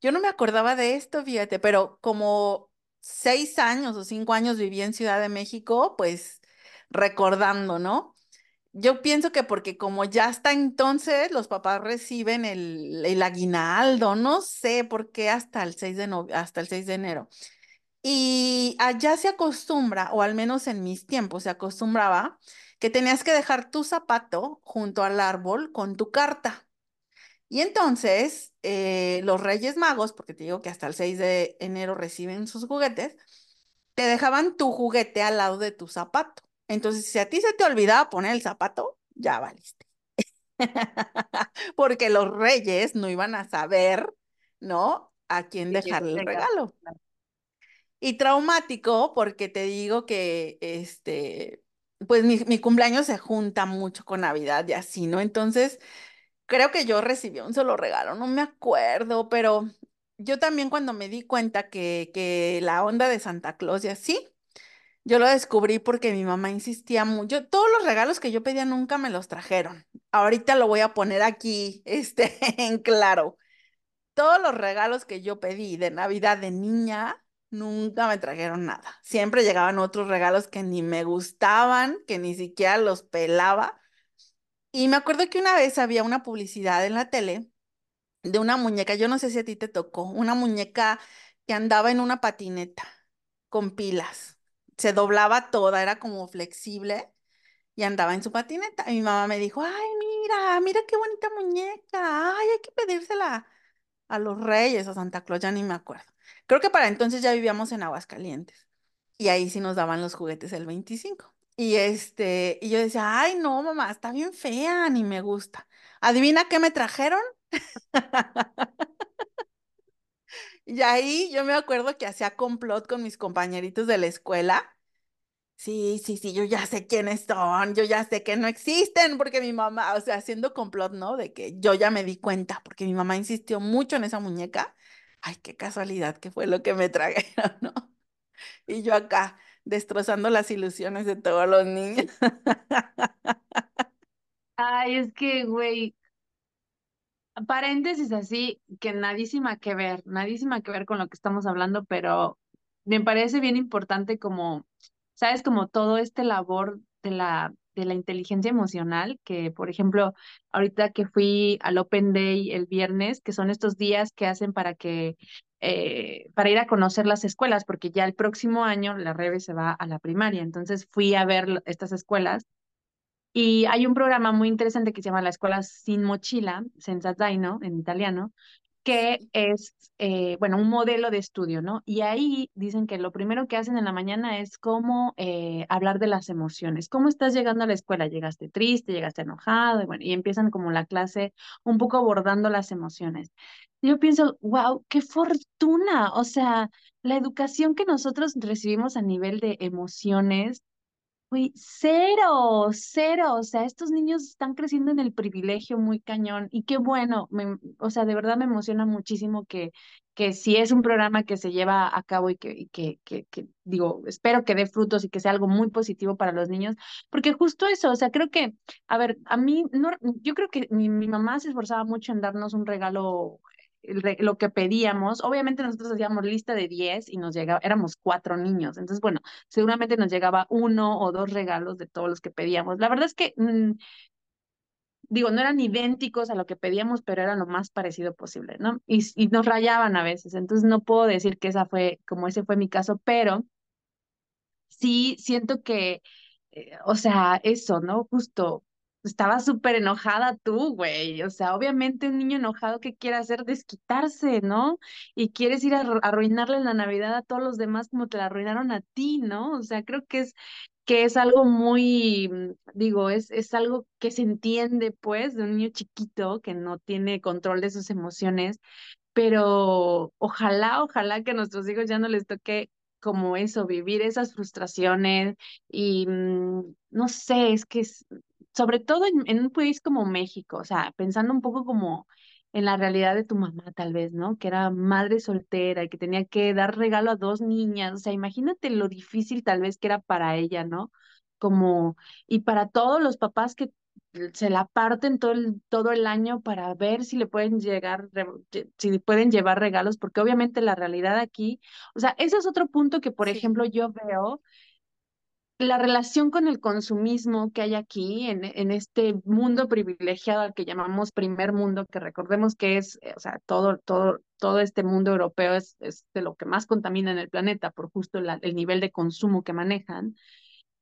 Yo no me acordaba de esto, fíjate, pero como seis años o cinco años viví en Ciudad de México, pues recordando, ¿no? Yo pienso que porque como ya hasta entonces los papás reciben el, el aguinaldo, no sé por qué hasta el 6 de no- hasta el 6 de enero. Y allá se acostumbra, o al menos en mis tiempos se acostumbraba, que tenías que dejar tu zapato junto al árbol con tu carta. Y entonces eh, los Reyes Magos, porque te digo que hasta el 6 de enero reciben sus juguetes, te dejaban tu juguete al lado de tu zapato. Entonces, si a ti se te olvidaba poner el zapato, ya valiste. Porque los reyes no iban a saber, ¿no? A quién dejarle el regalo. Y traumático porque te digo que, este, pues mi, mi cumpleaños se junta mucho con Navidad y así, ¿no? Entonces, creo que yo recibí un solo regalo, no me acuerdo, pero yo también cuando me di cuenta que, que la onda de Santa Claus y así, yo lo descubrí porque mi mamá insistía mucho. Todos los regalos que yo pedía nunca me los trajeron. Ahorita lo voy a poner aquí, este, en claro. Todos los regalos que yo pedí de Navidad de niña nunca me trajeron nada. Siempre llegaban otros regalos que ni me gustaban, que ni siquiera los pelaba. Y me acuerdo que una vez había una publicidad en la tele de una muñeca, yo no sé si a ti te tocó, una muñeca que andaba en una patineta con pilas. Se doblaba toda, era como flexible y andaba en su patineta. Y mi mamá me dijo, ay, mira, mira qué bonita muñeca, ay, hay que pedírsela a los Reyes, a Santa Claus, ya ni me acuerdo. Creo que para entonces ya vivíamos en Aguascalientes y ahí sí nos daban los juguetes el 25. Y este, y yo decía, ay, no, mamá, está bien fea, ni me gusta. ¿Adivina qué me trajeron? Y ahí yo me acuerdo que hacía complot con mis compañeritos de la escuela. Sí, sí, sí, yo ya sé quiénes son, yo ya sé que no existen, porque mi mamá, o sea, haciendo complot, ¿no? De que yo ya me di cuenta, porque mi mamá insistió mucho en esa muñeca. Ay, qué casualidad que fue lo que me trajeron, ¿no? Y yo acá, destrozando las ilusiones de todos los niños. Ay, es que, güey, paréntesis así, que nadísima que ver, nadísima que ver con lo que estamos hablando, pero me parece bien importante como, sabes, como todo este labor de la, de la inteligencia emocional, que por ejemplo, ahorita que fui al Open Day el viernes, que son estos días que hacen para que, eh, para ir a conocer las escuelas, porque ya el próximo año la Rebe se va a la primaria, entonces fui a ver estas escuelas y hay un programa muy interesante que se llama La Escuela Sin Mochila, Senza Zaino en italiano, que es, eh, bueno, un modelo de estudio, ¿no? Y ahí dicen que lo primero que hacen en la mañana es cómo eh, hablar de las emociones. ¿Cómo estás llegando a la escuela? ¿Llegaste triste? ¿Llegaste enojado? Y bueno, y empiezan como la clase un poco abordando las emociones. Yo pienso, wow, qué fortuna. O sea, la educación que nosotros recibimos a nivel de emociones Uy, cero, cero. O sea, estos niños están creciendo en el privilegio muy cañón. Y qué bueno, me- o sea, de verdad me emociona muchísimo que, que si es un programa que se lleva a cabo y que, y que, que, que, digo, espero que dé frutos y que sea algo muy positivo para los niños, porque justo eso, o sea, creo que, a ver, a mí, no, yo creo que mi, mi mamá se esforzaba mucho en darnos un regalo. Lo que pedíamos, obviamente nosotros hacíamos lista de 10 y nos llegaba, éramos cuatro niños, entonces bueno, seguramente nos llegaba uno o dos regalos de todos los que pedíamos. La verdad es que, mm, digo, no eran idénticos a lo que pedíamos, pero eran lo más parecido posible, ¿no? Y, y nos rayaban a veces, entonces no puedo decir que esa fue, como ese fue mi caso, pero sí siento que, eh, o sea, eso, ¿no? Justo. Estaba súper enojada tú, güey. O sea, obviamente un niño enojado que quiere hacer desquitarse, ¿no? Y quieres ir a arru- arruinarle la Navidad a todos los demás como te la arruinaron a ti, ¿no? O sea, creo que es que es algo muy, mm, digo, es, es algo que se entiende, pues, de un niño chiquito que no tiene control de sus emociones pero ojalá, ojalá que a nuestros hijos ya no les toque como eso, vivir esas frustraciones y mm, no sé, es que es, sobre todo en, en un país como México, o sea, pensando un poco como en la realidad de tu mamá tal vez, ¿no? Que era madre soltera y que tenía que dar regalo a dos niñas, o sea, imagínate lo difícil tal vez que era para ella, ¿no? Como, y para todos los papás que se la parten todo el, todo el año para ver si le pueden llegar, si pueden llevar regalos, porque obviamente la realidad aquí, o sea, ese es otro punto que, por Sí, ejemplo, yo veo la relación con el consumismo que hay aquí en, en este mundo privilegiado al que llamamos primer mundo, que recordemos que es, eh, o sea, todo, todo, todo este mundo europeo es, es de lo que más contamina en el planeta por justo el nivel de consumo que manejan,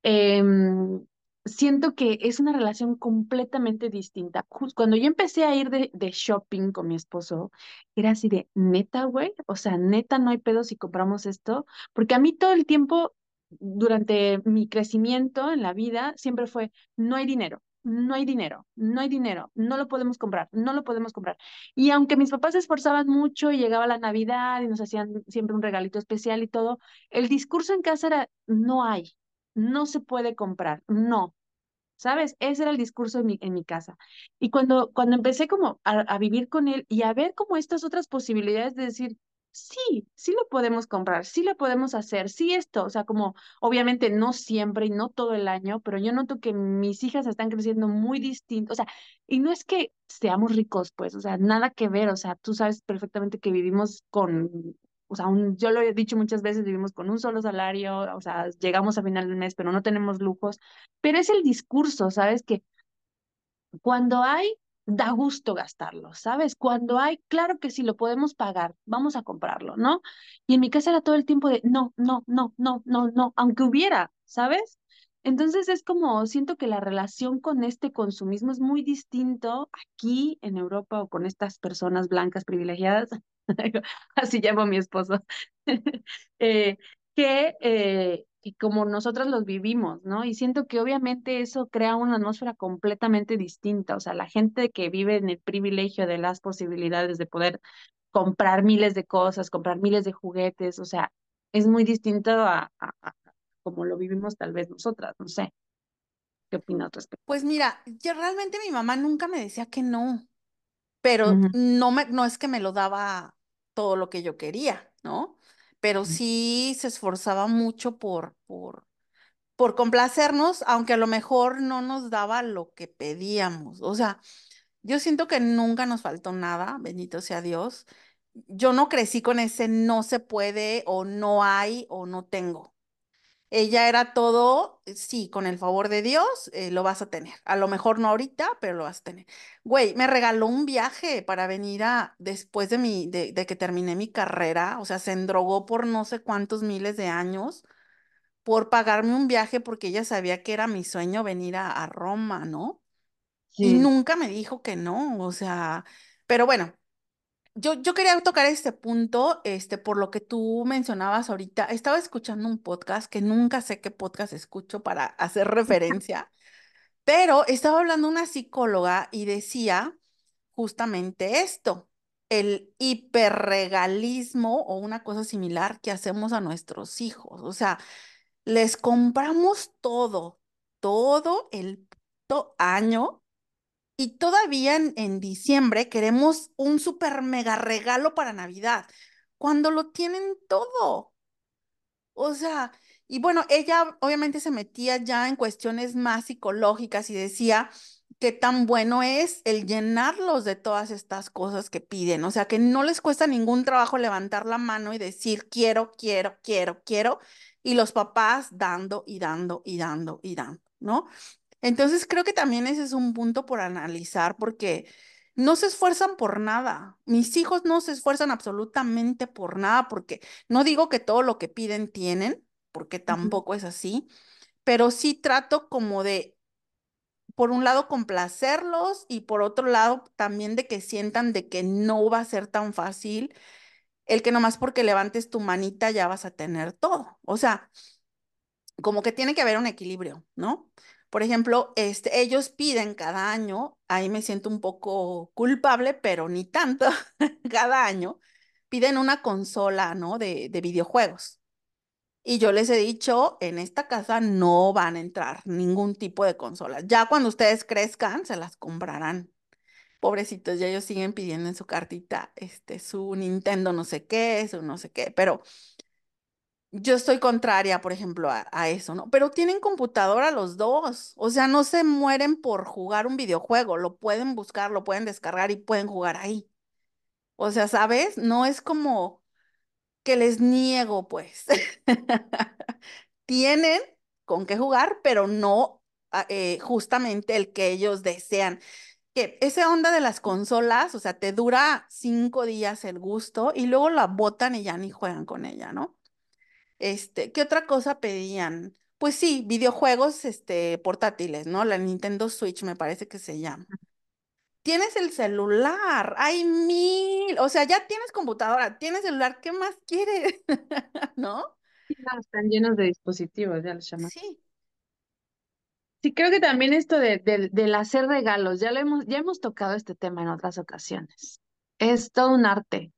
em, siento que es una relación completamente distinta. Cuando yo empecé a ir de, de shopping con mi esposo, era así de, neta, güey, o sea, neta, no hay pedo si compramos esto, porque a mí todo el tiempo, durante mi crecimiento en la vida, siempre fue, no hay dinero. No hay dinero, no hay dinero, no lo podemos comprar, no lo podemos comprar. Y aunque mis papás se esforzaban mucho y llegaba la Navidad y nos hacían siempre un regalito especial y todo, el discurso en casa era, no hay, no se puede comprar, no, ¿sabes? Ese era el discurso en mi, en mi casa. Y cuando, cuando empecé como a, a vivir con él y a ver como estas otras posibilidades de decir, sí, sí lo podemos comprar, sí lo podemos hacer, sí esto, o sea, como obviamente no siempre y no todo el año, pero yo noto que mis hijas están creciendo muy distinto, o sea, y no es que seamos ricos, pues, o sea, nada que ver, o sea, tú sabes perfectamente que vivimos con... O sea, un- yo lo he dicho muchas veces, vivimos con un solo salario, o sea, llegamos a final del mes, pero no tenemos lujos. Pero es el discurso, ¿sabes? Que cuando hay, da gusto gastarlo, ¿sabes? Cuando hay, claro que sí, lo podemos pagar, vamos a comprarlo, ¿no? Y en mi casa era todo el tiempo de no, no, no, no, no, no, aunque hubiera, ¿sabes? Entonces es como, siento que la relación con este consumismo es muy distinto aquí en Europa o con estas personas blancas privilegiadas, así llamo a mi esposo, eh, que, eh, que como nosotros los vivimos, ¿no? Y siento que obviamente eso crea una atmósfera completamente distinta, o sea, la gente que vive en el privilegio de las posibilidades de poder comprar miles de cosas, comprar miles de juguetes, o sea, es muy distinto a, a, a como lo vivimos tal vez nosotras, no sé, ¿qué opinas al respecto? Pues mira, yo realmente mi mamá nunca me decía que no, pero no me, no es que me lo daba todo lo que yo quería, ¿no? Pero sí se esforzaba mucho por, por, por complacernos, aunque a lo mejor no nos daba lo que pedíamos. O sea, yo siento que nunca nos faltó nada, bendito sea Dios. Yo no crecí con ese no se puede o no hay o no tengo. Ella era todo, sí, con el favor de Dios, eh, lo vas a tener. A lo mejor no ahorita, pero lo vas a tener. Güey, me regaló un viaje para venir a, después de mi, de, de que terminé mi carrera, o sea, se endrogó por no sé cuántos miles de años por pagarme un viaje porque ella sabía que era mi sueño venir a, a Roma, ¿no? Y nunca me dijo que no, o sea, pero bueno. Yo, yo quería tocar este punto, este, por lo que tú mencionabas ahorita. Estaba escuchando un podcast que nunca sé qué podcast escucho para hacer referencia, pero estaba hablando una psicóloga y decía justamente esto, el hiperregalismo o una cosa similar que hacemos a nuestros hijos. O sea, les compramos todo, todo el año y todavía en, en diciembre queremos un super mega regalo para Navidad, cuando lo tienen todo. O sea, y bueno, ella obviamente se metía ya en cuestiones más psicológicas y decía qué tan bueno es el llenarlos de todas estas cosas que piden. O sea, que no les cuesta ningún trabajo levantar la mano y decir quiero, quiero, quiero, quiero. Y los papás dando y dando y dando y dando, ¿no? Entonces creo que también ese es un punto por analizar porque no se esfuerzan por nada. Mis hijos no se esfuerzan absolutamente por nada porque no digo que todo lo que piden tienen, porque tampoco es así, pero sí trato como de, por un lado, complacerlos y por otro lado, también de que sientan de que no va a ser tan fácil el que nomás porque levantes tu manita ya vas a tener todo. O sea, como que tiene que haber un equilibrio, ¿no? Por ejemplo, este, ellos piden cada año, ahí me siento un poco culpable, pero ni tanto, cada año piden una consola, ¿no? De, de videojuegos. Y yo les he dicho, en esta casa no van a entrar ningún tipo de consola. Ya cuando ustedes crezcan, se las comprarán. Pobrecitos, ya ellos siguen pidiendo en su cartita, este, su Nintendo no sé qué, su no sé qué, pero yo estoy contraria, por ejemplo, a, eso, ¿no? Pero tienen computadora los dos, o sea, no se mueren por jugar un videojuego, lo pueden buscar, lo pueden descargar y pueden jugar ahí. O sea, ¿sabes? No es como que les niego, pues. Tienen con qué jugar, pero no ah, eh, justamente el que ellos desean. que esa onda de las consolas, o sea, te dura cinco días el gusto y luego la botan y ya ni juegan con ella, ¿no? Este, ¿qué otra cosa pedían? Pues sí, videojuegos, este, portátiles, ¿no? La Nintendo Switch me parece que se llama. Tienes el celular, hay mil, o sea, ya tienes computadora, tienes celular, ¿qué más quieres? ¿No? Están llenos de dispositivos, ya los llaman. Sí. Sí, creo que también esto de, del del hacer regalos, ya lo hemos, ya hemos tocado este tema en otras ocasiones. Es todo un arte,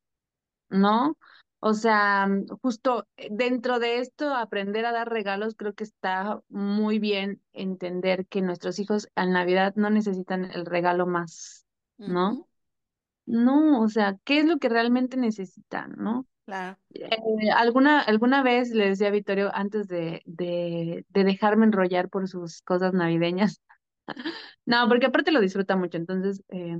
¿no? O sea, justo eh, dentro de esto, aprender a dar regalos, creo que está muy bien entender que nuestros hijos en Navidad no necesitan el regalo más, ¿no? No, o sea, ¿qué es lo que realmente necesitan, ¿no? claro. Eh, alguna, alguna vez le decía a Vittorio antes de, de, de dejarme enrollar por sus cosas navideñas. No, porque aparte lo disfruta mucho, entonces eh,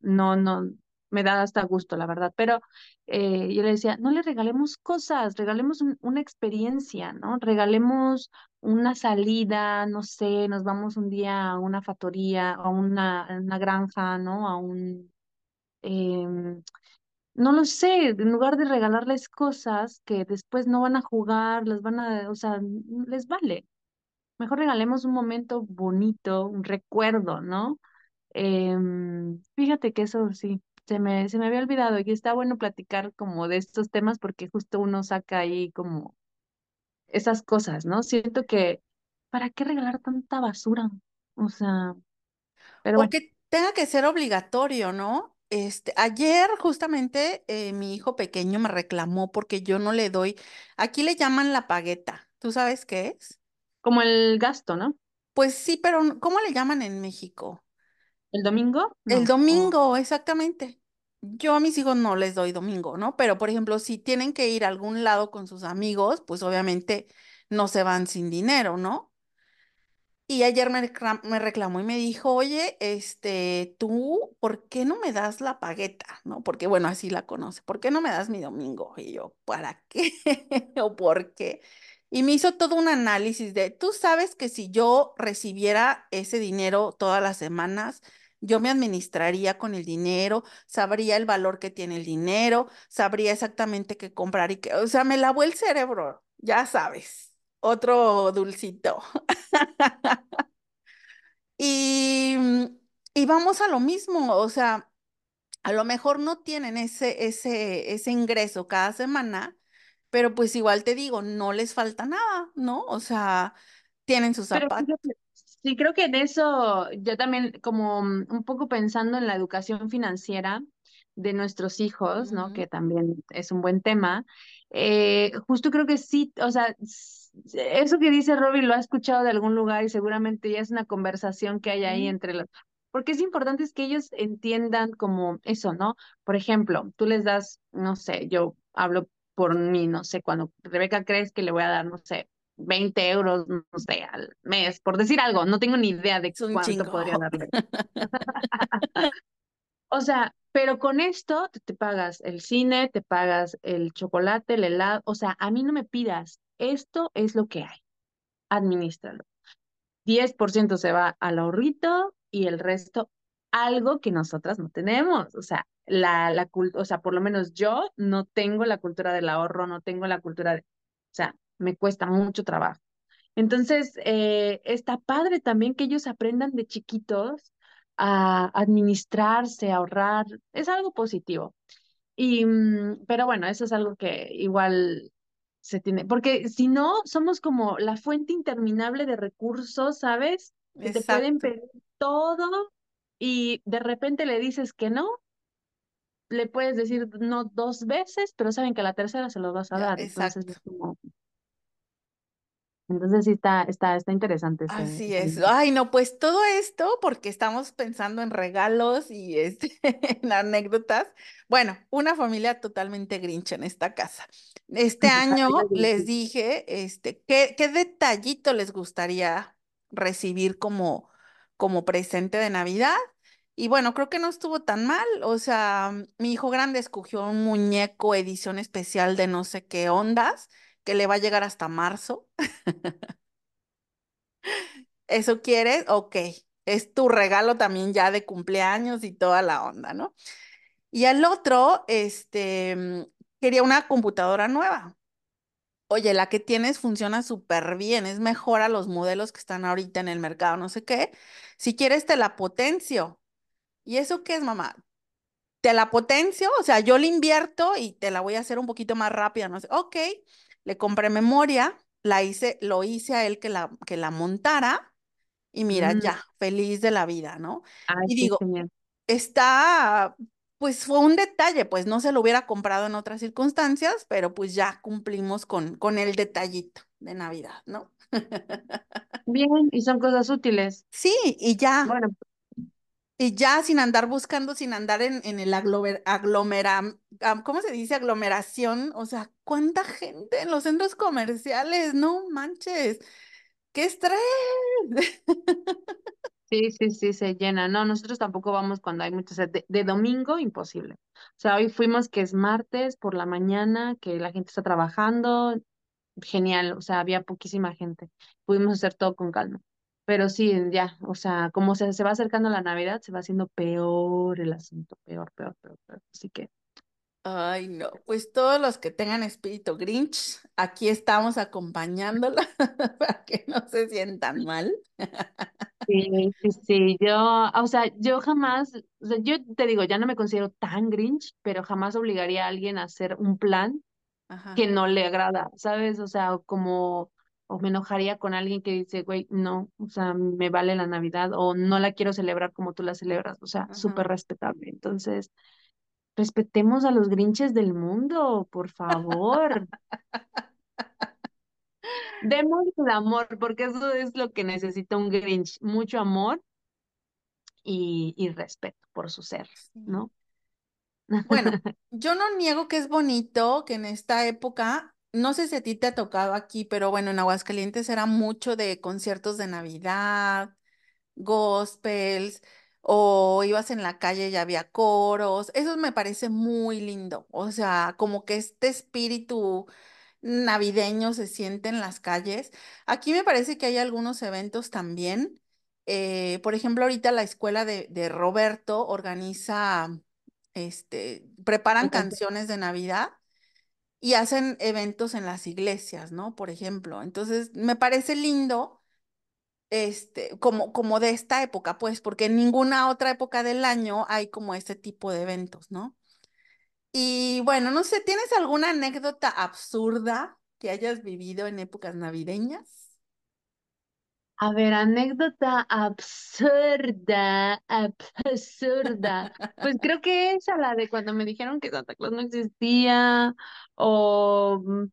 no, no, me da hasta gusto, la verdad. Pero eh, yo le decía, no le regalemos cosas, regalemos un- una experiencia, ¿no? Regalemos una salida, no sé, nos vamos un día a una factoría, a una, una granja, ¿no? A un, em, no lo sé, en lugar de regalarles cosas que después no van a jugar, las van a, o sea, les vale. Mejor regalemos un momento bonito, un recuerdo, ¿no? Em, fíjate que eso sí, se me, se me había olvidado y está bueno platicar como de estos temas porque justo uno saca ahí como esas cosas, ¿no? Siento que, ¿para qué regalar tanta basura? O sea, pero O bueno, que tenga que ser obligatorio, ¿no? Este, ayer justamente eh, mi hijo pequeño me reclamó porque yo no le doy, aquí le llaman la pagueta, ¿tú sabes qué es? como el gasto, ¿no? Pues sí, pero ¿cómo le llaman en México? ¿El domingo? El No. domingo, exactamente. Yo a mis hijos no les doy domingo, ¿no? Pero por ejemplo, si tienen que ir a algún lado con sus amigos, pues obviamente no se van sin dinero, ¿no? Y ayer me, reclam- me reclamó y me dijo, oye, este, tú, ¿por qué no me das la pagueta? ¿No? Porque, bueno, así la conoce. ¿Por qué no me das mi domingo? Y yo, ¿para qué? ¿O por qué? Y me hizo todo un análisis de, tú sabes que si yo recibiera ese dinero todas las semanas, yo me administraría con el dinero, sabría el valor que tiene el dinero, sabría exactamente qué comprar y qué, o sea, me lavó el cerebro, ya sabes, otro dulcito. Y, mm, y vamos a lo mismo, o sea, a lo mejor no tienen ese, ese, ese ingreso cada semana, pero pues igual te digo, no les falta nada, ¿no? O sea, tienen sus zapatos. Sí, creo que en eso yo también como mm, un poco pensando en la educación financiera de nuestros hijos, ¿no? Que también es un buen tema. eh, justo creo que sí, o sea, eso que dice Robbie lo ha escuchado de algún lugar y seguramente ya es una conversación que hay ahí entre los... Porque es importante es que ellos entiendan como eso, ¿no? Por ejemplo, tú les das, no sé, yo hablo por mí, no sé, cuando Rebeca crees que le voy a dar, no sé 20 euros, no sé, al mes, por decir algo, no tengo ni idea de cuánto chingo. podría darle. O sea, pero con esto te, te pagas el cine, te pagas el chocolate, el helado, o sea, a mí no me pidas, esto es lo que hay, administralo. 10% se va al ahorrito y el resto algo que nosotras no tenemos, o sea, la, la o sea, por lo menos yo no tengo la cultura del ahorro, no tengo la cultura de, o sea, me cuesta mucho trabajo. Entonces, eh, está padre también que ellos aprendan de chiquitos a administrarse, a ahorrar. Es algo positivo. Y, mm, pero bueno, eso es algo que igual se tiene, porque si no, somos como la fuente interminable de recursos, ¿sabes? Que te pueden pedir todo y de repente le dices que no, le puedes decir no dos veces, pero saben que a la tercera se los vas a dar. Entonces es como, entonces sí está, está, está interesante Así es. Ay, no, pues todo esto porque estamos pensando en regalos y este, en anécdotas. Bueno, una familia totalmente grinch en esta casa. Este año les dije, este, ¿qué, qué detallito les gustaría recibir como, como presente de Navidad? Y bueno, creo que no estuvo tan mal. O sea, mi hijo grande escogió un muñeco edición especial de no sé qué ondas que le va a llegar hasta marzo. ¿Eso quieres? Ok, es tu regalo también ya de cumpleaños y toda la onda, ¿no? Y al otro, este, mm, quería una computadora nueva. Oye, la que tienes funciona súper bien, es mejor a los modelos que están ahorita en el mercado, no sé qué. Si quieres, te la potencio. ¿Y eso qué es, mamá? Te la potencio, o sea, yo le invierto y te la voy a hacer un poquito más rápida, no sé. Ok, le compré memoria, la hice, lo hice a él que la, que la montara y mira, Mm, ya, feliz de la vida, ¿no? ay, Y digo, está, pues fue un detalle, pues no se lo hubiera comprado en otras circunstancias, pero pues ya cumplimos con, con el detallito de Navidad, ¿no? Bien, y son cosas útiles. Sí, y ya, Bueno, y ya sin andar buscando, sin andar en, en el aglomer, aglomera, ¿cómo se dice? Aglomeración, o sea, ¿cuánta gente en los centros comerciales? No manches, qué estrés. sí, sí, sí, se llena. No, nosotros tampoco vamos cuando hay muchos. De, de domingo, imposible. O sea, hoy fuimos que es martes por la mañana, que la gente está trabajando. Genial, o sea, había poquísima gente. Pudimos hacer todo con calma. Pero sí, ya, o sea, como se, se va acercando la Navidad, se va haciendo peor el asunto, peor, peor, peor, peor. Así que Ay, no, pues todos los que tengan espíritu Grinch, aquí estamos acompañándola para que no se sientan mal. Sí, sí, sí, yo, o sea, yo jamás, o sea, yo te digo, ya no me considero tan Grinch, pero jamás obligaría a alguien a hacer un plan Ajá, que no le agrada, ¿sabes? O sea, como, o me enojaría con alguien que dice, güey, no, o sea, me vale la Navidad o no la quiero celebrar como tú la celebras, o sea, súper respetable. Entonces, respetemos a los Grinches del mundo, por favor. Demos el amor, porque eso es lo que necesita un Grinch, mucho amor y, y respeto por su ser. ¿no? Bueno, yo no niego que es bonito que en esta época, no sé si a ti te ha tocado aquí, pero bueno, en Aguascalientes era mucho de conciertos de Navidad, gospels, o ibas en la calle y había coros. Eso me parece muy lindo. O sea, como que este espíritu navideño se siente en las calles. Aquí me parece que hay algunos eventos también. Eh, por ejemplo, ahorita la escuela de, de Roberto organiza, este, preparan canciones de Navidad y hacen eventos en las iglesias, ¿no? Por ejemplo. Entonces, me parece lindo, este, como, como de esta época, pues, porque en ninguna otra época del año hay como este tipo de eventos, ¿no? Y bueno, no sé, ¿tienes alguna anécdota absurda que hayas vivido en épocas navideñas? A ver, anécdota absurda, absurda. Pues creo que esa, la de cuando me dijeron que Santa Claus no existía, o mm,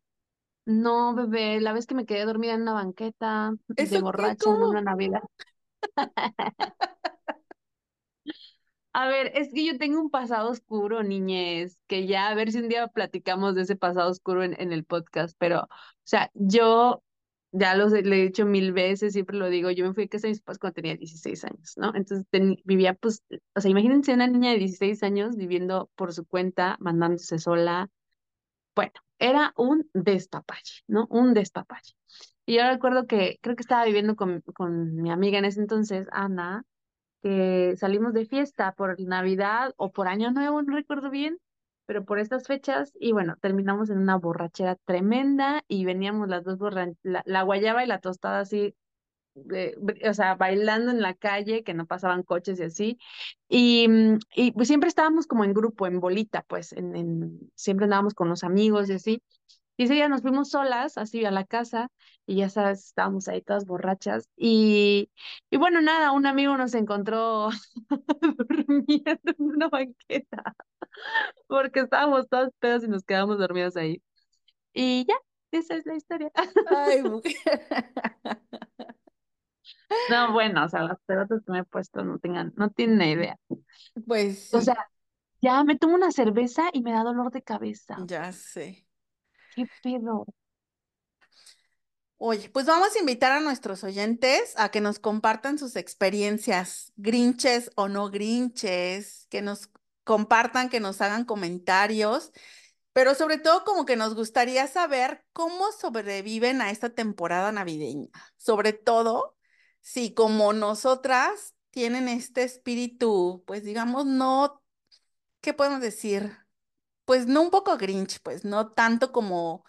no, bebé, la vez que me quedé dormida en una banqueta de borracha en una. Navidad. A ver, es que yo tengo un pasado oscuro, niñez, que ya a ver si un día platicamos de ese pasado oscuro en, en el podcast, pero, o sea, yo ya lo sé, le he dicho mil veces, siempre lo digo, yo me fui a casa de mis papás cuando tenía 16 años, ¿no? Entonces vivía, pues, o sea, imagínense una niña de 16 años viviendo por su cuenta, mandándose sola. Bueno, era un despapalle, ¿no? Un despapalle. Y yo recuerdo que creo que estaba viviendo con, con mi amiga en ese entonces, Ana que salimos de fiesta por Navidad o por Año Nuevo, no recuerdo bien, pero por estas fechas y bueno, terminamos en una borrachera tremenda y veníamos las dos borra la, la guayaba y la tostada así, de- o sea, bailando en la calle, que no pasaban coches y así. Y, mm, y pues siempre estábamos como en grupo, en bolita, pues, en, en, siempre andábamos con los amigos y así. Y ese día nos fuimos solas, así a la casa, y ya sabes, estábamos ahí todas borrachas. Y, y bueno, nada, un amigo nos encontró durmiendo en una banqueta, porque estábamos todas pedas y nos quedamos dormidas ahí. Y ya, esa es la historia. Ay, mujer. No, bueno, o sea, las pelotas que me he puesto no tengan, no tienen idea. Pues O sea, ya me tomo una cerveza y me da dolor de cabeza. ya sé. ¿Qué pedo? Oye, pues vamos a invitar a nuestros oyentes a que nos compartan sus experiencias, grinches o no grinches, que nos compartan, que nos hagan comentarios, pero sobre todo como que nos gustaría saber cómo sobreviven a esta temporada navideña. Sobre todo, si como nosotras tienen este espíritu, pues digamos, no, ¿qué podemos decir? Pues no un poco Grinch, pues no tanto como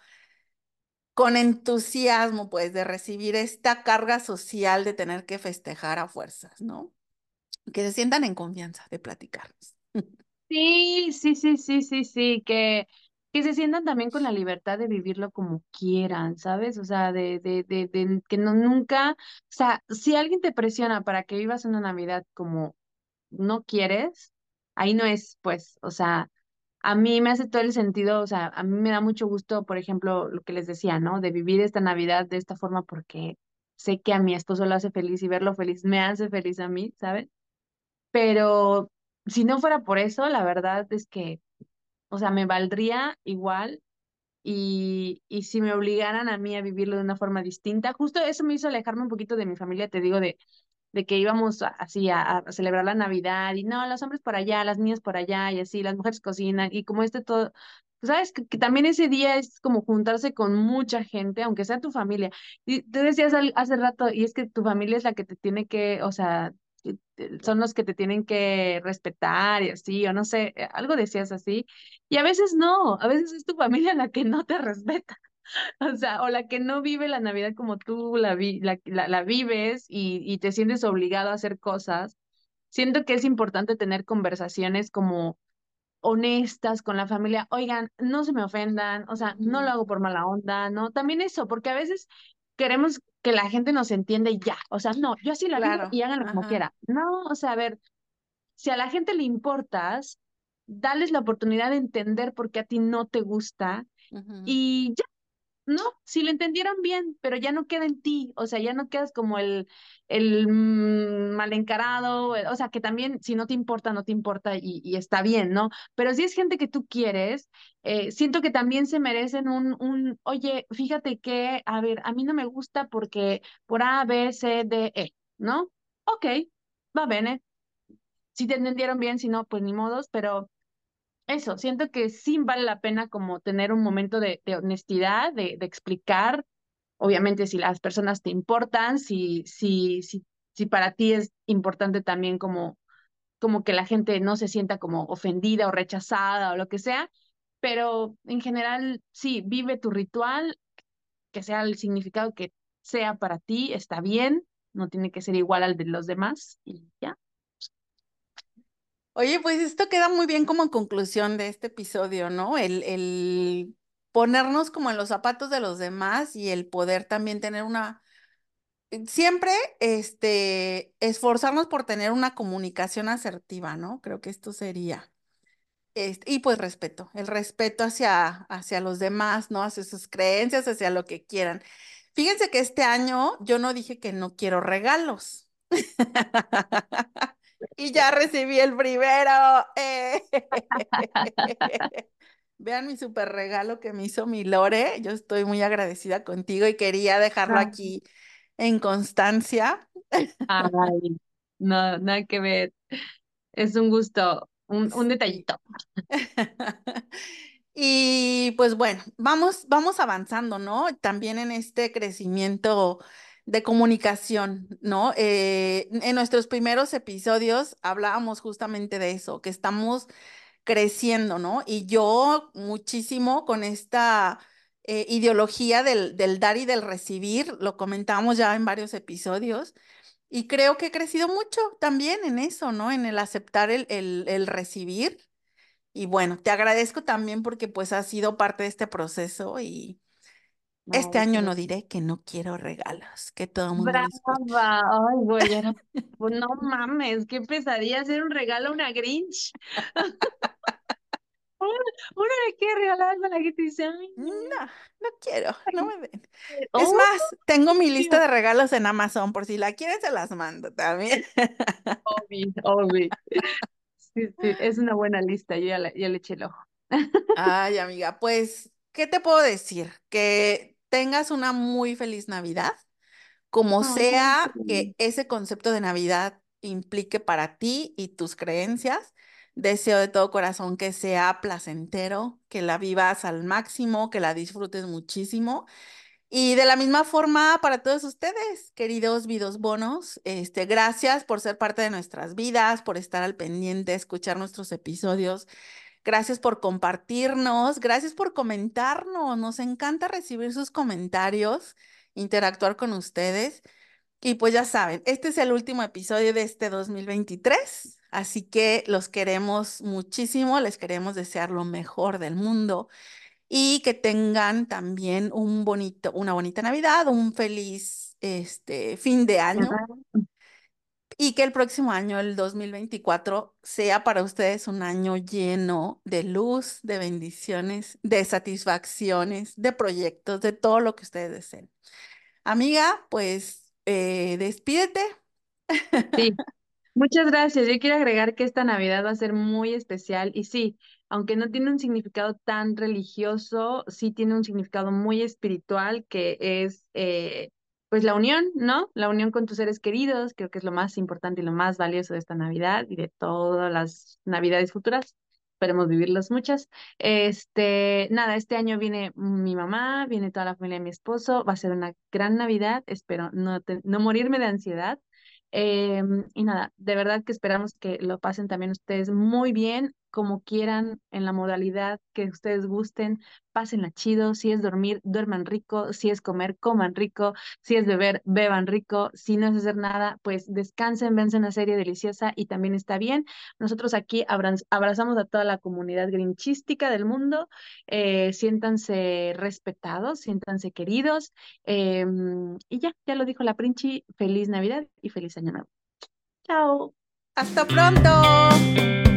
con entusiasmo, pues, de recibir esta carga social de tener que festejar a fuerzas, ¿no? Que se sientan en confianza de platicarnos. Sí, sí, sí, sí, sí, sí, que, que se sientan también con la libertad de vivirlo como quieran, ¿sabes? O sea, de, de, de, de que no nunca, o sea, si alguien te presiona para que vivas una Navidad como no quieres, ahí no es, pues, o sea, a mí me hace todo el sentido, o sea, a mí me da mucho gusto, por ejemplo, lo que les decía, ¿no? De vivir esta Navidad de esta forma porque sé que a mi esposo lo hace feliz y verlo feliz me hace feliz a mí, ¿sabes? Pero si no fuera por eso, la verdad es que, o sea, me valdría igual y, y si me obligaran a mí a vivirlo de una forma distinta, justo eso me hizo alejarme un poquito de mi familia, te digo, de, de que íbamos así a, celebrar la Navidad y no, los hombres por allá, las niñas por allá y así, las mujeres cocinan y como este todo, pues, sabes que, también ese día es como juntarse con mucha gente, aunque sea tu familia. Y tú decías hace rato, y es que tu familia es la que te tiene que, o sea, son los que te tienen que respetar y así, o no sé, eh, algo decías así. Y a veces no, a veces es tu familia la que no te respeta. O sea, o la que no vive la Navidad como tú la, vi, la, la, la vives y, y te sientes obligado a hacer cosas. Siento que es importante tener conversaciones como honestas con la familia. Oigan, no se me ofendan, o sea, no lo hago por mala onda, ¿no? También eso, porque a veces queremos que la gente nos entienda y ya. O sea, no, yo así vivo Claro, y háganlo como quiera. No, o sea, a ver, si a la gente le importas, dales la oportunidad de entender por qué a ti no te gusta. Y no, si lo entendieron bien, pero ya no queda en ti, o sea, ya no quedas como el, el mm, mal encarado, eh, o sea, que también si no te importa, no te importa y, está bien, ¿no? Pero si es gente que tú quieres, eh, siento que también se merecen un, un, oye, fíjate que, a ver, a mí no me gusta porque por A, B, C, D, E, ¿no? Ok, va bene. Si te entendieron bien, si no, pues ni modos, pero eso, siento que sí vale la pena como tener un momento de, honestidad, de, de explicar, obviamente si las personas te importan, si, si, si, si para ti es importante también como, como que la gente no se sienta como ofendida o rechazada o lo que sea, pero en general sí, vive tu ritual, que sea el significado que sea para ti, está bien, no tiene que ser igual al de los demás y ya. Oye, pues esto queda muy bien como conclusión de este episodio, ¿no? El, el ponernos como en los zapatos de los demás y el poder también tener una, siempre, este, esforzarnos por tener una comunicación asertiva, ¿no? Creo que esto sería. Este, y pues respeto, el respeto hacia, hacia los demás, ¿no? Hacia sus creencias, hacia lo que quieran. Fíjense que este año yo no dije que no quiero regalos. Y ya recibí el primero. ¡eh! Vean mi super regalo que me hizo mi Lore. Yo estoy muy agradecida contigo y quería dejarlo aquí en constancia. Ay, no, nada que ver. Es un gusto, un, un detallito. Y pues bueno, vamos, vamos avanzando, ¿no? También en este crecimiento de comunicación, ¿no? Eh, en nuestros primeros episodios hablábamos justamente de eso, que estamos creciendo, ¿no? Y yo muchísimo con esta eh, ideología del, del dar y del recibir, lo comentamos ya en varios episodios, y creo que he crecido mucho también en eso, ¿no? En el aceptar el, el, el recibir. Y bueno, te agradezco también porque pues has sido parte de este proceso y este Ay, año no diré que no quiero regalos, que todo el mundo. Brava. Ay, güey, era- pues no mames, qué pesadilla hacer un regalo a una Grinch. Uno, le quiere regalar algo a la gente dice, ay, No, no. no quiero, no me den. Es Oh, más, tengo mi lista de regalos en Amazon, por si la quieren se las mando también. Obvi, obvi. Sí, sí, es una buena lista, yo ya, la- ya le eché el ojo. Ay, amiga, pues, ¿qué te puedo decir? Que tengas una muy feliz Navidad, como Ay, sea sí. que ese concepto de Navidad implique para ti y tus creencias. Deseo de todo corazón que sea placentero, que la vivas al máximo, que la disfrutes muchísimo Y de la misma forma para todos ustedes, queridos vidos bonos, este, gracias por ser parte de nuestras vidas, por estar al pendiente, escuchar nuestros episodios. Gracias por compartirnos, gracias por comentarnos. Nos encanta recibir sus comentarios, interactuar con ustedes. Y pues ya saben, este es el último episodio de este 2023, así que los queremos muchísimo, les queremos desear lo mejor del mundo y que tengan también un bonito, una bonita Navidad, un feliz este, fin de año y que el próximo año, el 2024, sea para ustedes un año lleno de luz, de bendiciones, de satisfacciones, de proyectos, de todo lo que ustedes deseen. Amiga, pues eh, despídete. Sí, Muchas gracias. Yo quiero agregar que esta Navidad va a ser muy especial y sí, aunque no tiene un significado tan religioso, sí tiene un significado muy espiritual que es eh, pues la unión, ¿no? La unión con tus seres queridos, creo que es lo más importante y lo más valioso de esta Navidad y de todas las Navidades futuras. Esperemos vivirlas muchas. Este, nada, este año viene mi mamá, viene toda la familia de mi esposo, va a ser una gran Navidad, espero no, te- no morirme de ansiedad. Em, y nada, de verdad que esperamos que lo pasen también ustedes muy bien, como quieran, en la modalidad que ustedes gusten, pásenla chido, si es dormir, duerman rico, si es comer, coman rico, si es beber, beban rico, si no es hacer nada, pues descansen, vense una serie deliciosa y también está bien. Nosotros aquí abraz- abrazamos a toda la comunidad grinchística del mundo, eh, siéntanse respetados, siéntanse queridos Em, y ya, ya lo dijo la Princhi, feliz Navidad y feliz Año Nuevo. Chao. Hasta pronto.